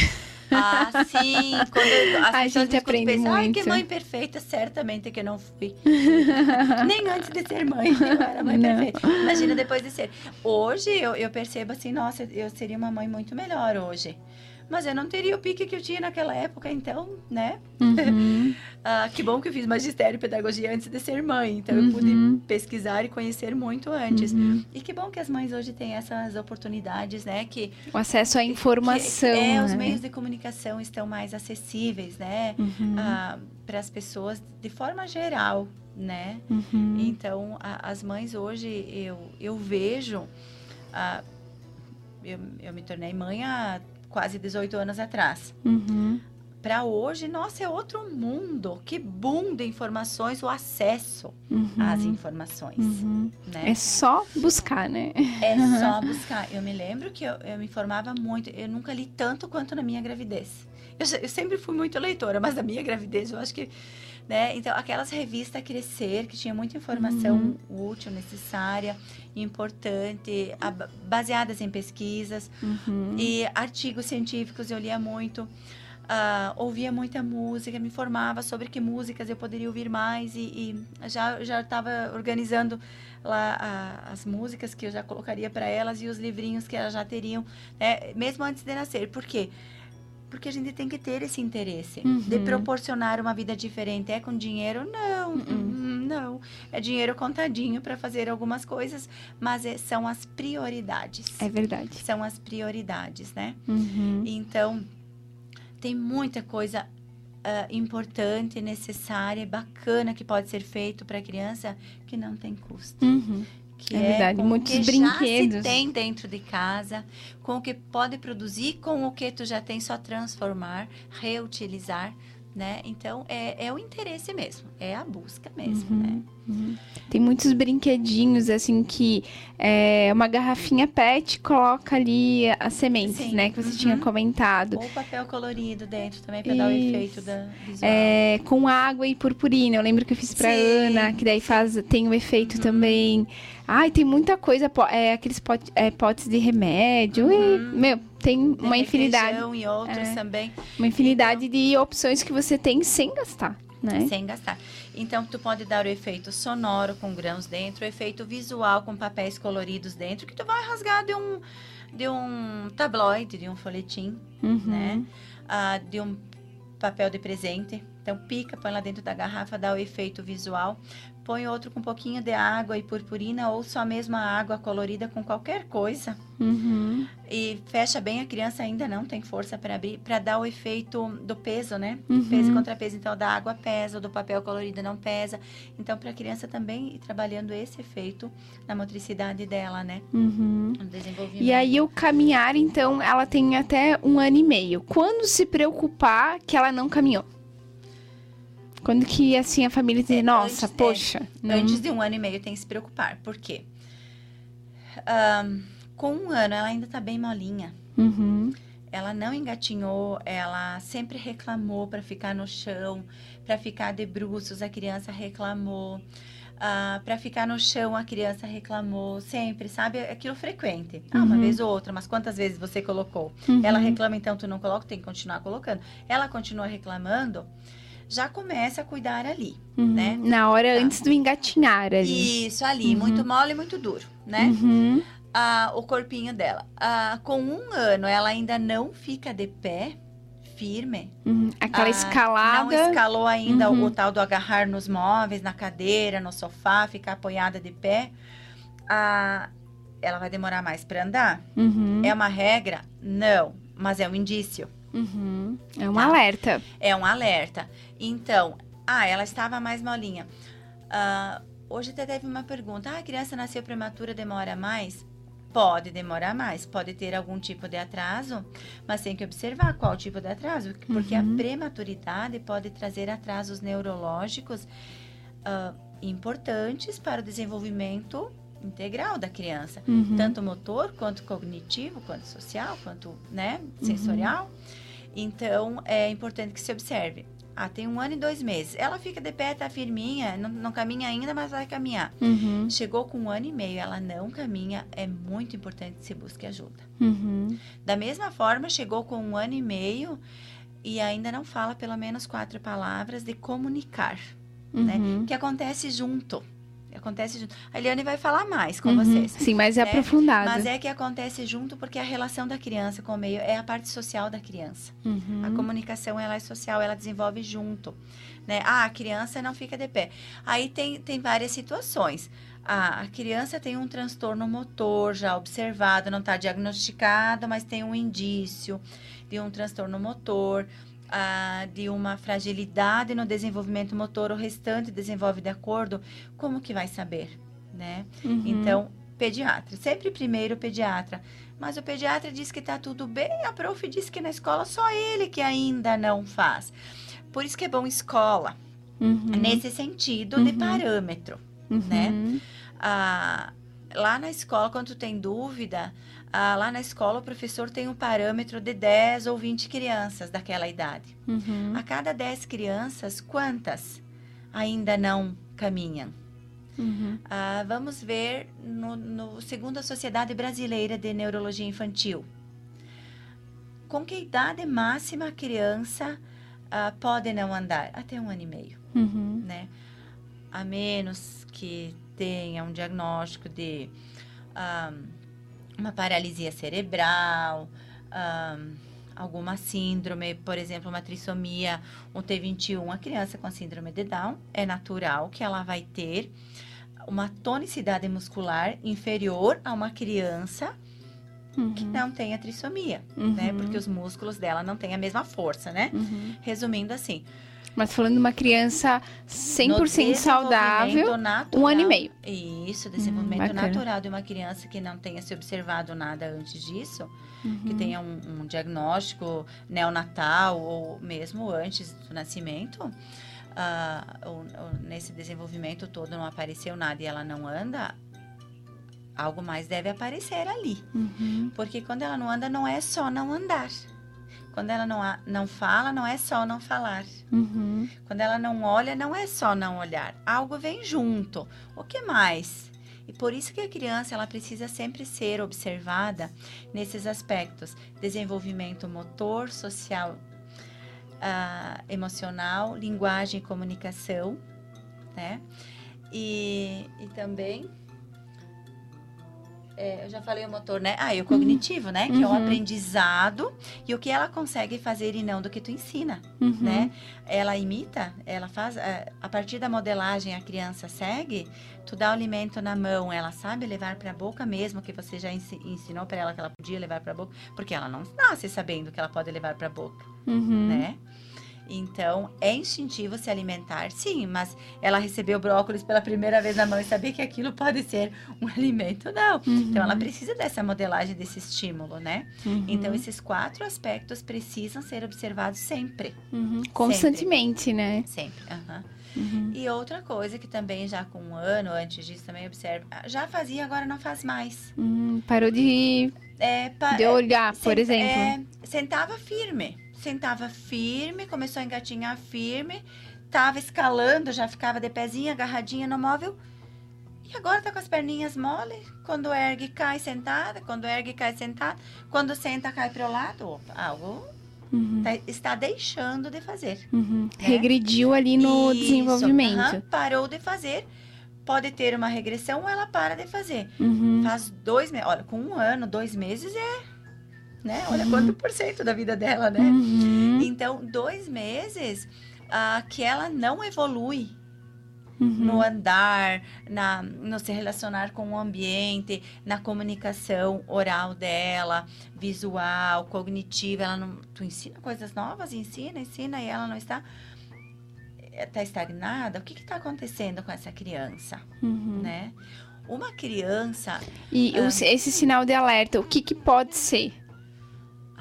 Ah, sim. Quando as A pessoas gente aprende pensam, Ai, que muito." mãe perfeita. Certamente que não fui. [LAUGHS] Nem antes de ser mãe, [LAUGHS] eu era mãe Não. perfeita. Imagina depois de ser. Hoje, eu, eu percebo assim, nossa, eu seria uma mãe muito melhor hoje. Mas eu não teria o pique que eu tinha naquela época, então, né? Uhum, [LAUGHS] Ah, que bom que eu fiz magistério e pedagogia antes de ser mãe. Então, eu Uhum. pude pesquisar e conhecer muito antes. uhum. E que bom que as mães hoje têm essas oportunidades, né? Que, O acesso à informação. que é, os né? meios de comunicação estão mais acessíveis, né? Uhum, para as pessoas de forma geral, né? uhum, Então, a- as mães hoje, eu, eu vejo... ah, eu, eu me tornei mãe há quase 18 anos atrás. uhum. Para hoje, nossa, é outro mundo. Que boom de informações, o acesso Uhum, às informações, uhum. né? É só buscar, né? É só [LAUGHS] buscar. Eu me lembro que eu, eu me informava muito. Eu nunca li tanto quanto na minha gravidez. Eu, eu sempre fui muito leitora, mas na minha gravidez eu acho que. Né? Então, aquelas revistas Crescer, que tinha muita informação útil, necessária, importante, baseadas em pesquisas. Uhum. E artigos científicos eu lia muito. ah, ouvia muita música, me informava sobre que músicas eu poderia ouvir mais e, e já já estava organizando lá as músicas que eu já colocaria para elas e os livrinhos que elas já teriam, né, mesmo antes de nascer. Por quê? Porque a gente tem que ter esse interesse de Uhum. proporcionar uma vida diferente. É com dinheiro? Não, hum, não. É dinheiro contadinho para fazer algumas coisas, mas é- são as prioridades É verdade. são as prioridades, né? Uhum. Então, tem muita coisa ah, importante, necessária, bacana que pode ser feito para a criança que não tem custo, Uhum. Que É é, verdade, com muitos o que brinquedos. já se tem dentro de casa, com o que pode produzir, com o que tu já tem, só transformar, reutilizar, né? Então, é, é o interesse mesmo, é a busca mesmo, né? Tem muitos brinquedinhos, assim, que é uma garrafinha pet coloca ali as sementes, Sim, né? Que você uhum. tinha comentado. Ou papel colorido dentro também, para dar o efeito da visual. É, com água e purpurina. Eu lembro que eu fiz Uhum. Ana, que daí faz, tem o efeito também. Ai, tem muita coisa, é, aqueles pot- é, potes de remédio. E, meu, tem uma infinidade, e outros É. também. uma infinidade de opções que você tem sem gastar, né? sem gastar. Então, tu pode dar o efeito sonoro com grãos dentro, o efeito visual com papéis coloridos dentro, que tu vai rasgar de um, de um tabloide, de um folhetim, Uhum. né? Ah, de um papel de presente. Então, pica, põe lá dentro da garrafa, dá o efeito visual. Põe outro com um pouquinho de água e purpurina, ou só mesmo a água colorida com qualquer coisa. Uhum. E fecha bem, a criança ainda não tem força para abrir, para dar o efeito do peso, né? Uhum. Peso e contrapeso. Então, da água pesa, do papel colorido não pesa. Então, para a criança também ir trabalhando esse efeito na motricidade dela, né? Uhum. No desenvolvimento. E aí o caminhar, então, ela tem até um ano e meio. Quando se preocupar que ela não caminhou? Quando que, assim, a família diz, É, nossa, antes- é, poxa. não- Antes de um ano e meio tem que se preocupar. Por quê? Ahn, com um ano, ela ainda tá bem molinha. Uhum. Ela não engatinhou, ela sempre reclamou para ficar no chão, para ficar de bruços, a criança reclamou. para ficar no chão, a criança reclamou, sempre, sabe? Aquilo frequente. Ah, uma Uhum. vez ou outra, mas quantas vezes você colocou? Uhum. Ela reclama, então tu não coloca, tem que continuar colocando. Ela continua reclamando, já começa a cuidar ali, Uhum. né? Na hora Tá. antes do engatinhar ali. Isso, ali, Uhum. muito mole e muito duro, né? Uhum. ah, o corpinho dela. Ah, com um ano, ela ainda não fica de pé, firme. Uhum. Aquela Ah, escalada. Não escalou ainda Uhum. o, tal do agarrar nos móveis, na cadeira, no sofá, ficar apoiada de pé. Ah, ela vai demorar mais para andar? Uhum. É uma regra? Não, mas é um indício. Uhum. É um Tá. alerta. É um alerta. Então, ah, ela estava mais molinha. Ah, hoje até teve uma pergunta: ah, a criança nasceu prematura, demora mais? Pode demorar mais, pode ter algum tipo de atraso, mas tem que observar qual tipo de atraso, porque Uhum. a prematuridade pode trazer atrasos neurológicos ah, importantes para o desenvolvimento integral da criança Uhum. tanto motor quanto cognitivo, quanto social, quanto né, sensorial. Então é importante que se observe. Ah, tem um ano e dois meses. Ela fica de pé, tá firminha, não, não caminha ainda, mas vai caminhar. Uhum. Chegou com um ano e meio, ela não caminha, é muito importante que se busque ajuda. Uhum. Da mesma forma, chegou com um ano e meio e ainda não fala pelo menos quatro palavras de comunicar, né? Uhum. Que acontece junto. Acontece junto. A Eliane vai falar mais com Uhum. vocês. Sim, mas né? aprofundado. Mas é que acontece junto porque a relação da criança com o meio é a parte social da criança. Uhum. A comunicação ela é social, ela desenvolve junto, né? Ah, a criança não fica de pé. Aí tem, tem várias situações. A criança tem um transtorno motor já observado, não está diagnosticado, mas tem um indício de um transtorno motor, ah, de uma fragilidade no desenvolvimento motor, o restante desenvolve de acordo, como que vai saber, né? Uhum. Então, pediatra. Sempre primeiro pediatra. Mas o pediatra diz que está tudo bem, a prof diz que na escola só ele que ainda não faz. Por isso que é bom escola, Uhum. nesse sentido de Uhum. parâmetro. Uhum. né? Ah, lá na escola, quando tu tem dúvida, ah, lá na escola o professor tem um parâmetro de 10 ou 20 crianças daquela idade. Uhum. A cada 10 crianças, quantas ainda não caminham? Uhum. Ah, vamos ver no, no segundo a Sociedade Brasileira de Neurologia Infantil. Com que idade máxima a criança ah, pode não andar? Até um ano e meio, Uhum. né? A menos que tenha um diagnóstico de ah, uma paralisia cerebral, ah, alguma síndrome, por exemplo, uma trissomia, um T21, a criança com síndrome de Down, é natural que ela vai ter uma tonicidade muscular inferior a uma criança que Uhum. não tenha trissomia, Uhum. né? Porque os músculos dela não têm a mesma força, né? Uhum. Resumindo assim, Mas falando de uma criança 100% No saudável, natural. um ano e meio. Isso, desenvolvimento bacana. natural de uma criança que não tenha se observado nada antes disso, Uhum. que tenha um, um diagnóstico neonatal ou mesmo antes do nascimento, ah, ou- ou nesse desenvolvimento todo não apareceu nada e ela não anda, algo mais deve aparecer ali. Uhum. Porque quando ela não anda, não é só não andar. Quando ela não, não fala, não é só não falar. Uhum. Quando ela não olha, não é só não olhar. Algo vem junto. O que mais? E por isso que a criança ela precisa sempre ser observada nesses aspectos: desenvolvimento motor, social, ah, emocional, linguagem e comunicação, né? E, e também é, eu já falei o motor, né? Ah, e o cognitivo, né? Que é o Uhum. aprendizado e o que ela consegue fazer e não do que tu ensina Uhum. né? Ela imita, ela faz, eh, a partir da modelagem a criança segue, tu dá o alimento na mão, ela sabe levar para a boca mesmo que você já ensi- ensinou para ela que ela podia levar para a boca, porque ela não nasce sabendo que ela pode levar para a boca, Uhum. né? Então, é instintivo se alimentar, sim, mas ela recebeu brócolis pela primeira vez na mão e saber que aquilo pode ser um [LAUGHS] alimento, não. Uhum. Então, ela precisa dessa modelagem, desse estímulo, né? Uhum. Então, esses quatro aspectos precisam ser observados sempre. Uhum. Constantemente, né? Sempre. aham. Uhum. E outra coisa que também já com um ano antes disso também observa, ah, já fazia, agora não faz mais. Hum, parou de, É, pa- de olhar, por sen- exemplo. é, sentava firme. Sentava firme, começou a engatinhar firme, tava escalando, já ficava de pezinha, agarradinha no móvel. E agora tá com as perninhas mole. Quando ergue, cai sentada. Quando ergue, cai sentada. Quando senta, cai pro lado. Opa, algo Uhum. tá- está deixando de fazer. Uhum. né? Regrediu ali no Isso, desenvolvimento. aham, parou de fazer. Pode ter uma regressão ou ela para de fazer. Uhum. Faz dois meses. Olha, com um ano, dois meses é. Né? Olha Uhum. quanto por cento da vida dela, né? Uhum. Então, dois meses ah, que ela não evolui Uhum. no andar, na, no se relacionar com o ambiente, na comunicação oral dela, visual, cognitiva. Ela não. Tu ensina coisas novas, ensina, ensina, e ela não está. Está estagnada? O que está acontecendo com essa criança? Uhum. Né? Uma criança. E Ah. esse sinal de alerta, o que, que pode ser?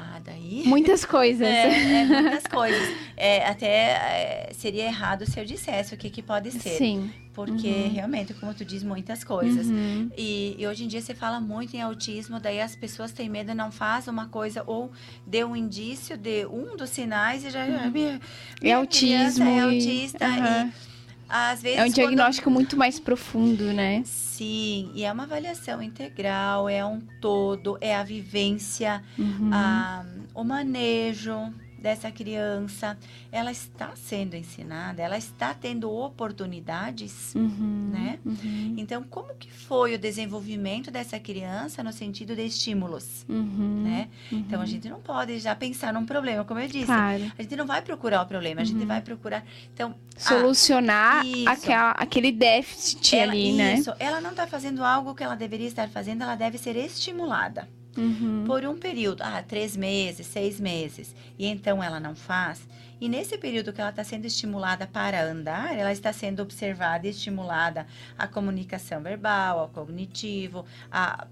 Ah, daí. Muitas coisas. É, é [LAUGHS] muitas coisas. É, até é, seria errado se eu dissesse o que, que pode ser. Sim. Porque Uhum. realmente, como tu diz, muitas coisas. Uhum. E, e hoje em dia se fala muito em autismo, daí as pessoas têm medo, não faz uma coisa ou dê um indício de um dos sinais e já. Minha, minha Uhum. É autismo. é autista. E às vezes. É um quando- diagnóstico muito mais profundo, né? Sim, e é uma avaliação integral, é um todo, é a vivência, Uhum. a- o manejo dessa criança. Ela está sendo ensinada, ela está tendo oportunidades, Uhum. né? Uhum. Então, como que foi o desenvolvimento dessa criança no sentido de estímulos, Uhum. né? Uhum. Então, a gente não pode já pensar num problema, como eu disse. Claro. A gente não vai procurar o problema, a gente Uhum. vai procurar. Então, Solucionar isso. aquela, aquele déficit ela, ali, né? isso, ela não está fazendo algo que ela deveria estar fazendo, ela deve ser estimulada. Uhum. por um período, ah, três meses, seis meses, e então ela não faz. E nesse período que ela está sendo estimulada para andar, ela está sendo observada e estimulada a comunicação verbal, ao cognitivo, a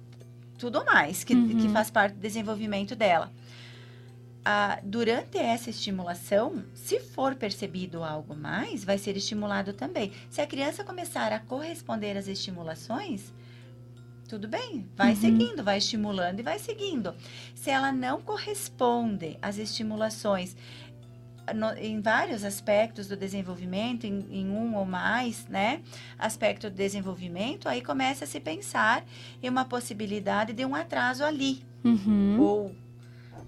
tudo mais que, Uhum. que faz parte do desenvolvimento dela. Ah, durante essa estimulação, se for percebido algo mais, vai ser estimulado também. Se a criança começar a corresponder às estimulações, tudo bem, vai Uhum. seguindo, vai estimulando e vai seguindo. Se ela não corresponde às estimulações no- em vários aspectos do desenvolvimento, em, em um ou mais, né, aspecto do desenvolvimento, aí começa a se pensar em uma possibilidade de um atraso ali, Uhum. ou,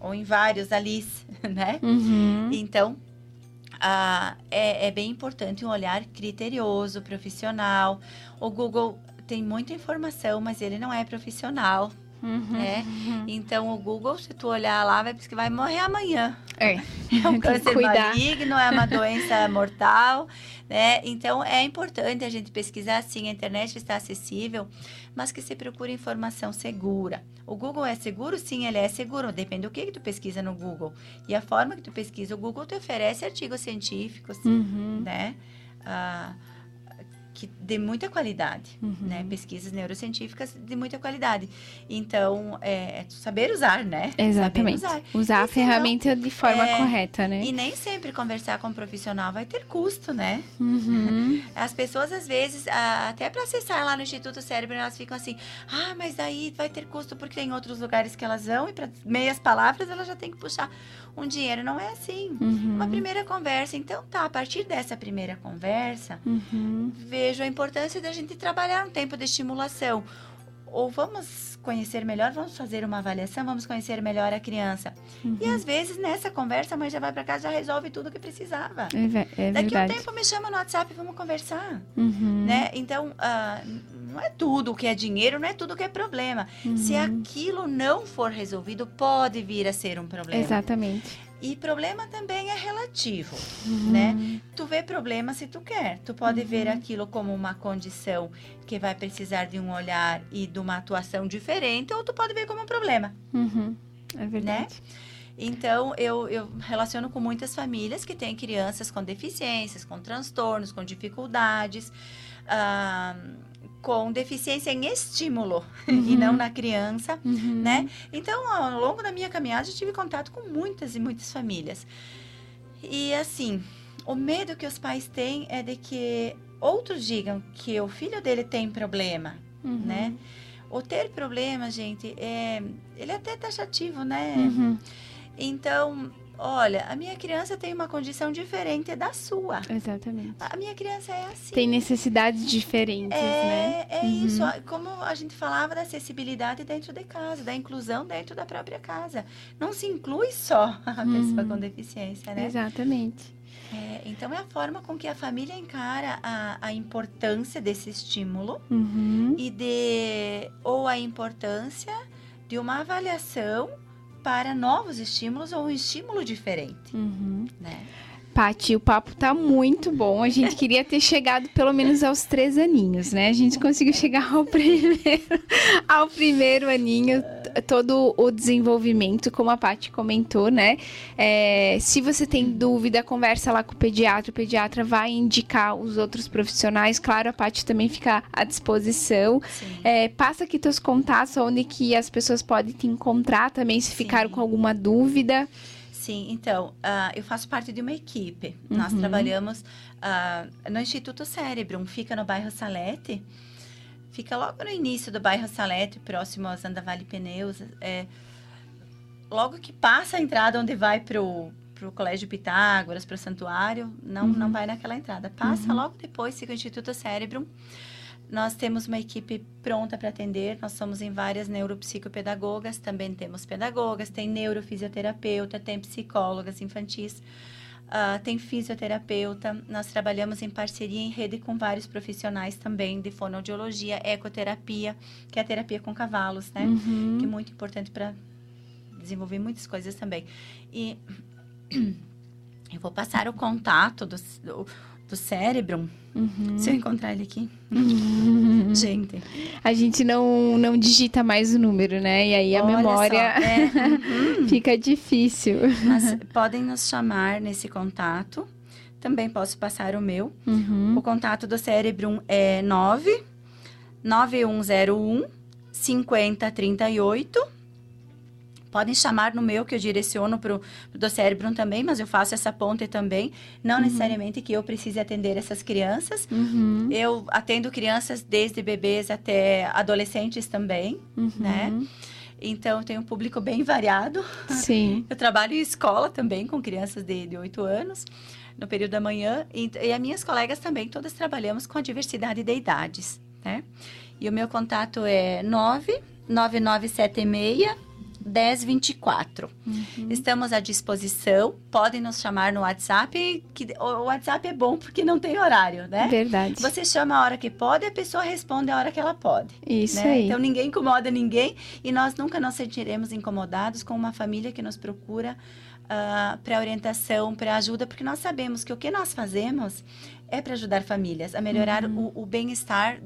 ou em vários ali, [LAUGHS] né? Uhum. Então, ah, é, é bem importante um olhar criterioso, profissional. O Google tem muita informação, mas ele não é profissional, Uhum. né? Então o Google, se tu olhar lá, vai que vai morrer amanhã. É. [LAUGHS] É um [LAUGHS] câncer cuidar. maligno, é uma [LAUGHS] doença mortal, né? Então é importante a gente pesquisar sim, a internet está acessível, mas que se procure informação segura. O Google é seguro? Sim, ele é seguro. Depende do que, que tu pesquisa no Google. E a forma que tu pesquisa, o Google te oferece artigos científicos, Uhum. né? Ah, que de muita qualidade, Uhum. né? Pesquisas neurocientíficas de muita qualidade. Então, é, é saber usar, né? Exatamente. Saber usar. Usar a E se ferramenta de forma é, correta, né? E nem sempre conversar com um profissional vai ter custo, né? Uhum. [LAUGHS] As pessoas, às vezes, até para acessar lá no Instituto Cérebro, elas ficam assim: ah, mas aí vai ter custo porque tem outros lugares que elas vão e para meias palavras elas já tem que puxar um dinheiro. Não é assim. Uhum. Uma primeira conversa. Então, tá, a partir dessa primeira conversa, Uhum. vejo a importância da gente trabalhar um tempo de estimulação. Ou vamos conhecer melhor, vamos fazer uma avaliação, vamos conhecer melhor a criança. E Uhum. às vezes nessa conversa a mãe já vai para casa e já resolve tudo o que precisava. É, é Daqui a um tempo me chama no WhatsApp e vamos conversar, Uhum. né? Então, n- não é tudo que é dinheiro, não é tudo que é problema. Se Uhum. aquilo não for resolvido, pode vir a ser um problema. Exatamente. E problema também é relativo, Uhum. né? Tu vê problema se tu quer. Tu pode ver Uhum. aquilo como uma condição que vai precisar de um olhar e de uma atuação diferente, ou tu pode ver como um problema. Uhum. É verdade. Então, eu, eu relaciono com muitas famílias que têm crianças com deficiências, com transtornos, com dificuldades, ah, com deficiência em estímulo [LAUGHS] e não na criança, Uhum. né? Então, ao longo da minha caminhada, eu tive contato com muitas e muitas famílias. E assim, o medo que os pais têm é de que outros digam que o filho dele tem problema, Uhum. né? O ter problema, gente, é, ele é até taxativo, né? Uhum. Então, olha, a minha criança tem uma condição diferente da sua. Exatamente. A minha criança é assim. Tem necessidades diferentes, né? É, é Uhum. isso. Como a gente falava da acessibilidade dentro de casa, da inclusão dentro da própria casa. Não se inclui só [LAUGHS] a pessoa Uhum. com deficiência, né? Exatamente. É, então, é a forma com que a família encara a, a importância desse estímulo Uhum. e de ou a importância de uma avaliação para novos estímulos ou um estímulo diferente, Uhum. né? Paty, o papo tá muito bom. A gente queria ter chegado pelo menos aos três aninhos, né? A gente conseguiu chegar ao primeiro, ao primeiro aninho, todo o desenvolvimento, como a Paty comentou, né? É, se você tem dúvida, conversa lá com o pediatra. O pediatra vai indicar os outros profissionais. Claro, a Paty também fica à disposição. É, passa aqui teus contatos, onde que as pessoas podem te encontrar também, se ficaram Sim. com alguma dúvida. Sim, então, ah, eu faço parte de uma equipe. Nós Uhum. trabalhamos ah, no Instituto Cérebro, fica no bairro Salete. Fica logo no início do bairro Salete, próximo aos Andavale Pneus. É, logo que passa a entrada onde vai pro pro Colégio Pitágoras, para o santuário, não, Uhum. não vai naquela entrada. Passa logo depois, fica o Instituto Cérebro. Nós temos uma equipe pronta para atender. Nós somos em várias neuropsicopedagogas, também temos pedagogas, tem neurofisioterapeuta, tem psicólogas infantis, ah, tem fisioterapeuta. Nós trabalhamos em parceria em rede com vários profissionais também de fonoaudiologia, ecoterapia, que é a terapia com cavalos, né? Uhum. que é muito importante para desenvolver muitas coisas também. E [CLEARS THROAT] eu vou passar o contato do, do, do cérebro, Uhum. se eu encontrar ele aqui. Uhum. Gente, A gente não, não digita mais o número, né? E aí a olha memória é, uhum. [LAUGHS] fica difícil. Mas podem nos chamar nesse contato. Também posso passar o meu. Uhum. O contato do cérebro é 9 9101 5038. Podem chamar no meu, que eu direciono para o do cérebro também, mas eu faço essa ponte também. Não necessariamente que eu precise atender essas crianças. Uhum. Eu atendo crianças desde bebês até adolescentes também, Uhum. né? Então, tenho um público bem variado. Sim. [LAUGHS] Eu trabalho em escola também com crianças de, de 8 anos, no período da manhã. E, e as minhas colegas também, todas trabalhamos com a diversidade de idades, né? E o meu contato é 99976 1024. Uhum. Estamos à disposição. Podem nos chamar no WhatsApp, que o WhatsApp é bom porque não tem horário, né? Verdade. Você chama a hora que pode, a pessoa responde a hora que ela pode. Isso né? aí. Então ninguém incomoda ninguém e nós nunca nos sentiremos incomodados com uma família que nos procura para orientação, para ajuda, porque nós sabemos que o que nós fazemos é para ajudar famílias a melhorar Uhum. o, o bem-estar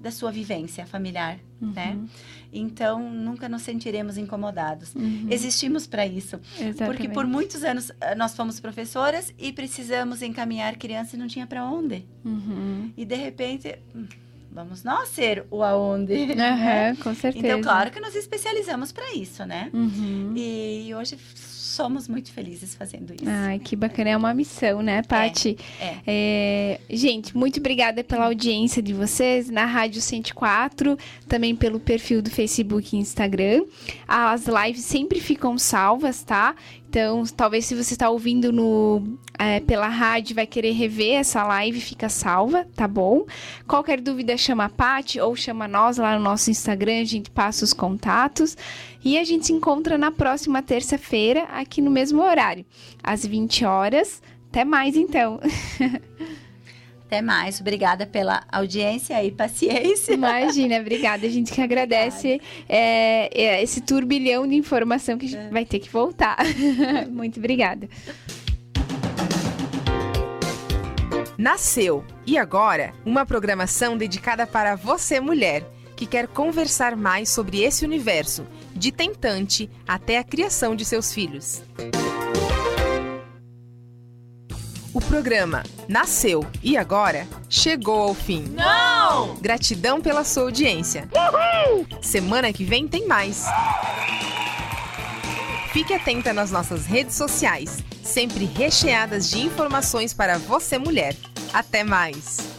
da sua vivência familiar, né? Uhum. Então nunca nos sentiremos incomodados. Uhum. Existimos para isso, Exatamente. porque por muitos anos ah, nós fomos professoras e precisamos encaminhar crianças e não tinha para onde. Uhum. E de repente, hum, vamos nós ser o aonde. né? Aham, com certeza. Então, claro que nos especializamos para isso, né? Uhum. E hoje somos muito felizes fazendo isso. Ai, que bacana. É uma missão, né, Paty? é. É, gente, muito obrigada pela audiência de vocês na Rádio 104, também pelo perfil do Facebook e Instagram. As lives sempre ficam salvas, tá? Então, talvez se você está ouvindo no, é, pela rádio vai querer rever essa live, fica salva, tá bom? Qualquer dúvida, chama a Paty ou chama nós lá no nosso Instagram, a gente passa os contatos. E a gente se encontra na próxima terça-feira, aqui no mesmo horário, às 20 horas. Até mais, então. [LAUGHS] Até mais. Obrigada pela audiência e paciência. Imagina, obrigada. A gente que agradece é, é, esse turbilhão de informação que a gente vai ter que voltar. [LAUGHS] Muito obrigada. Nasceu e agora uma programação dedicada para você, mulher, que quer conversar mais sobre esse universo, de tentante até a criação de seus filhos. O programa Nasceu e agora chegou ao fim. Não! Gratidão pela sua audiência. Semana que vem tem mais. Fique atenta nas nossas redes sociais, sempre recheadas de informações para você mulher. Até mais!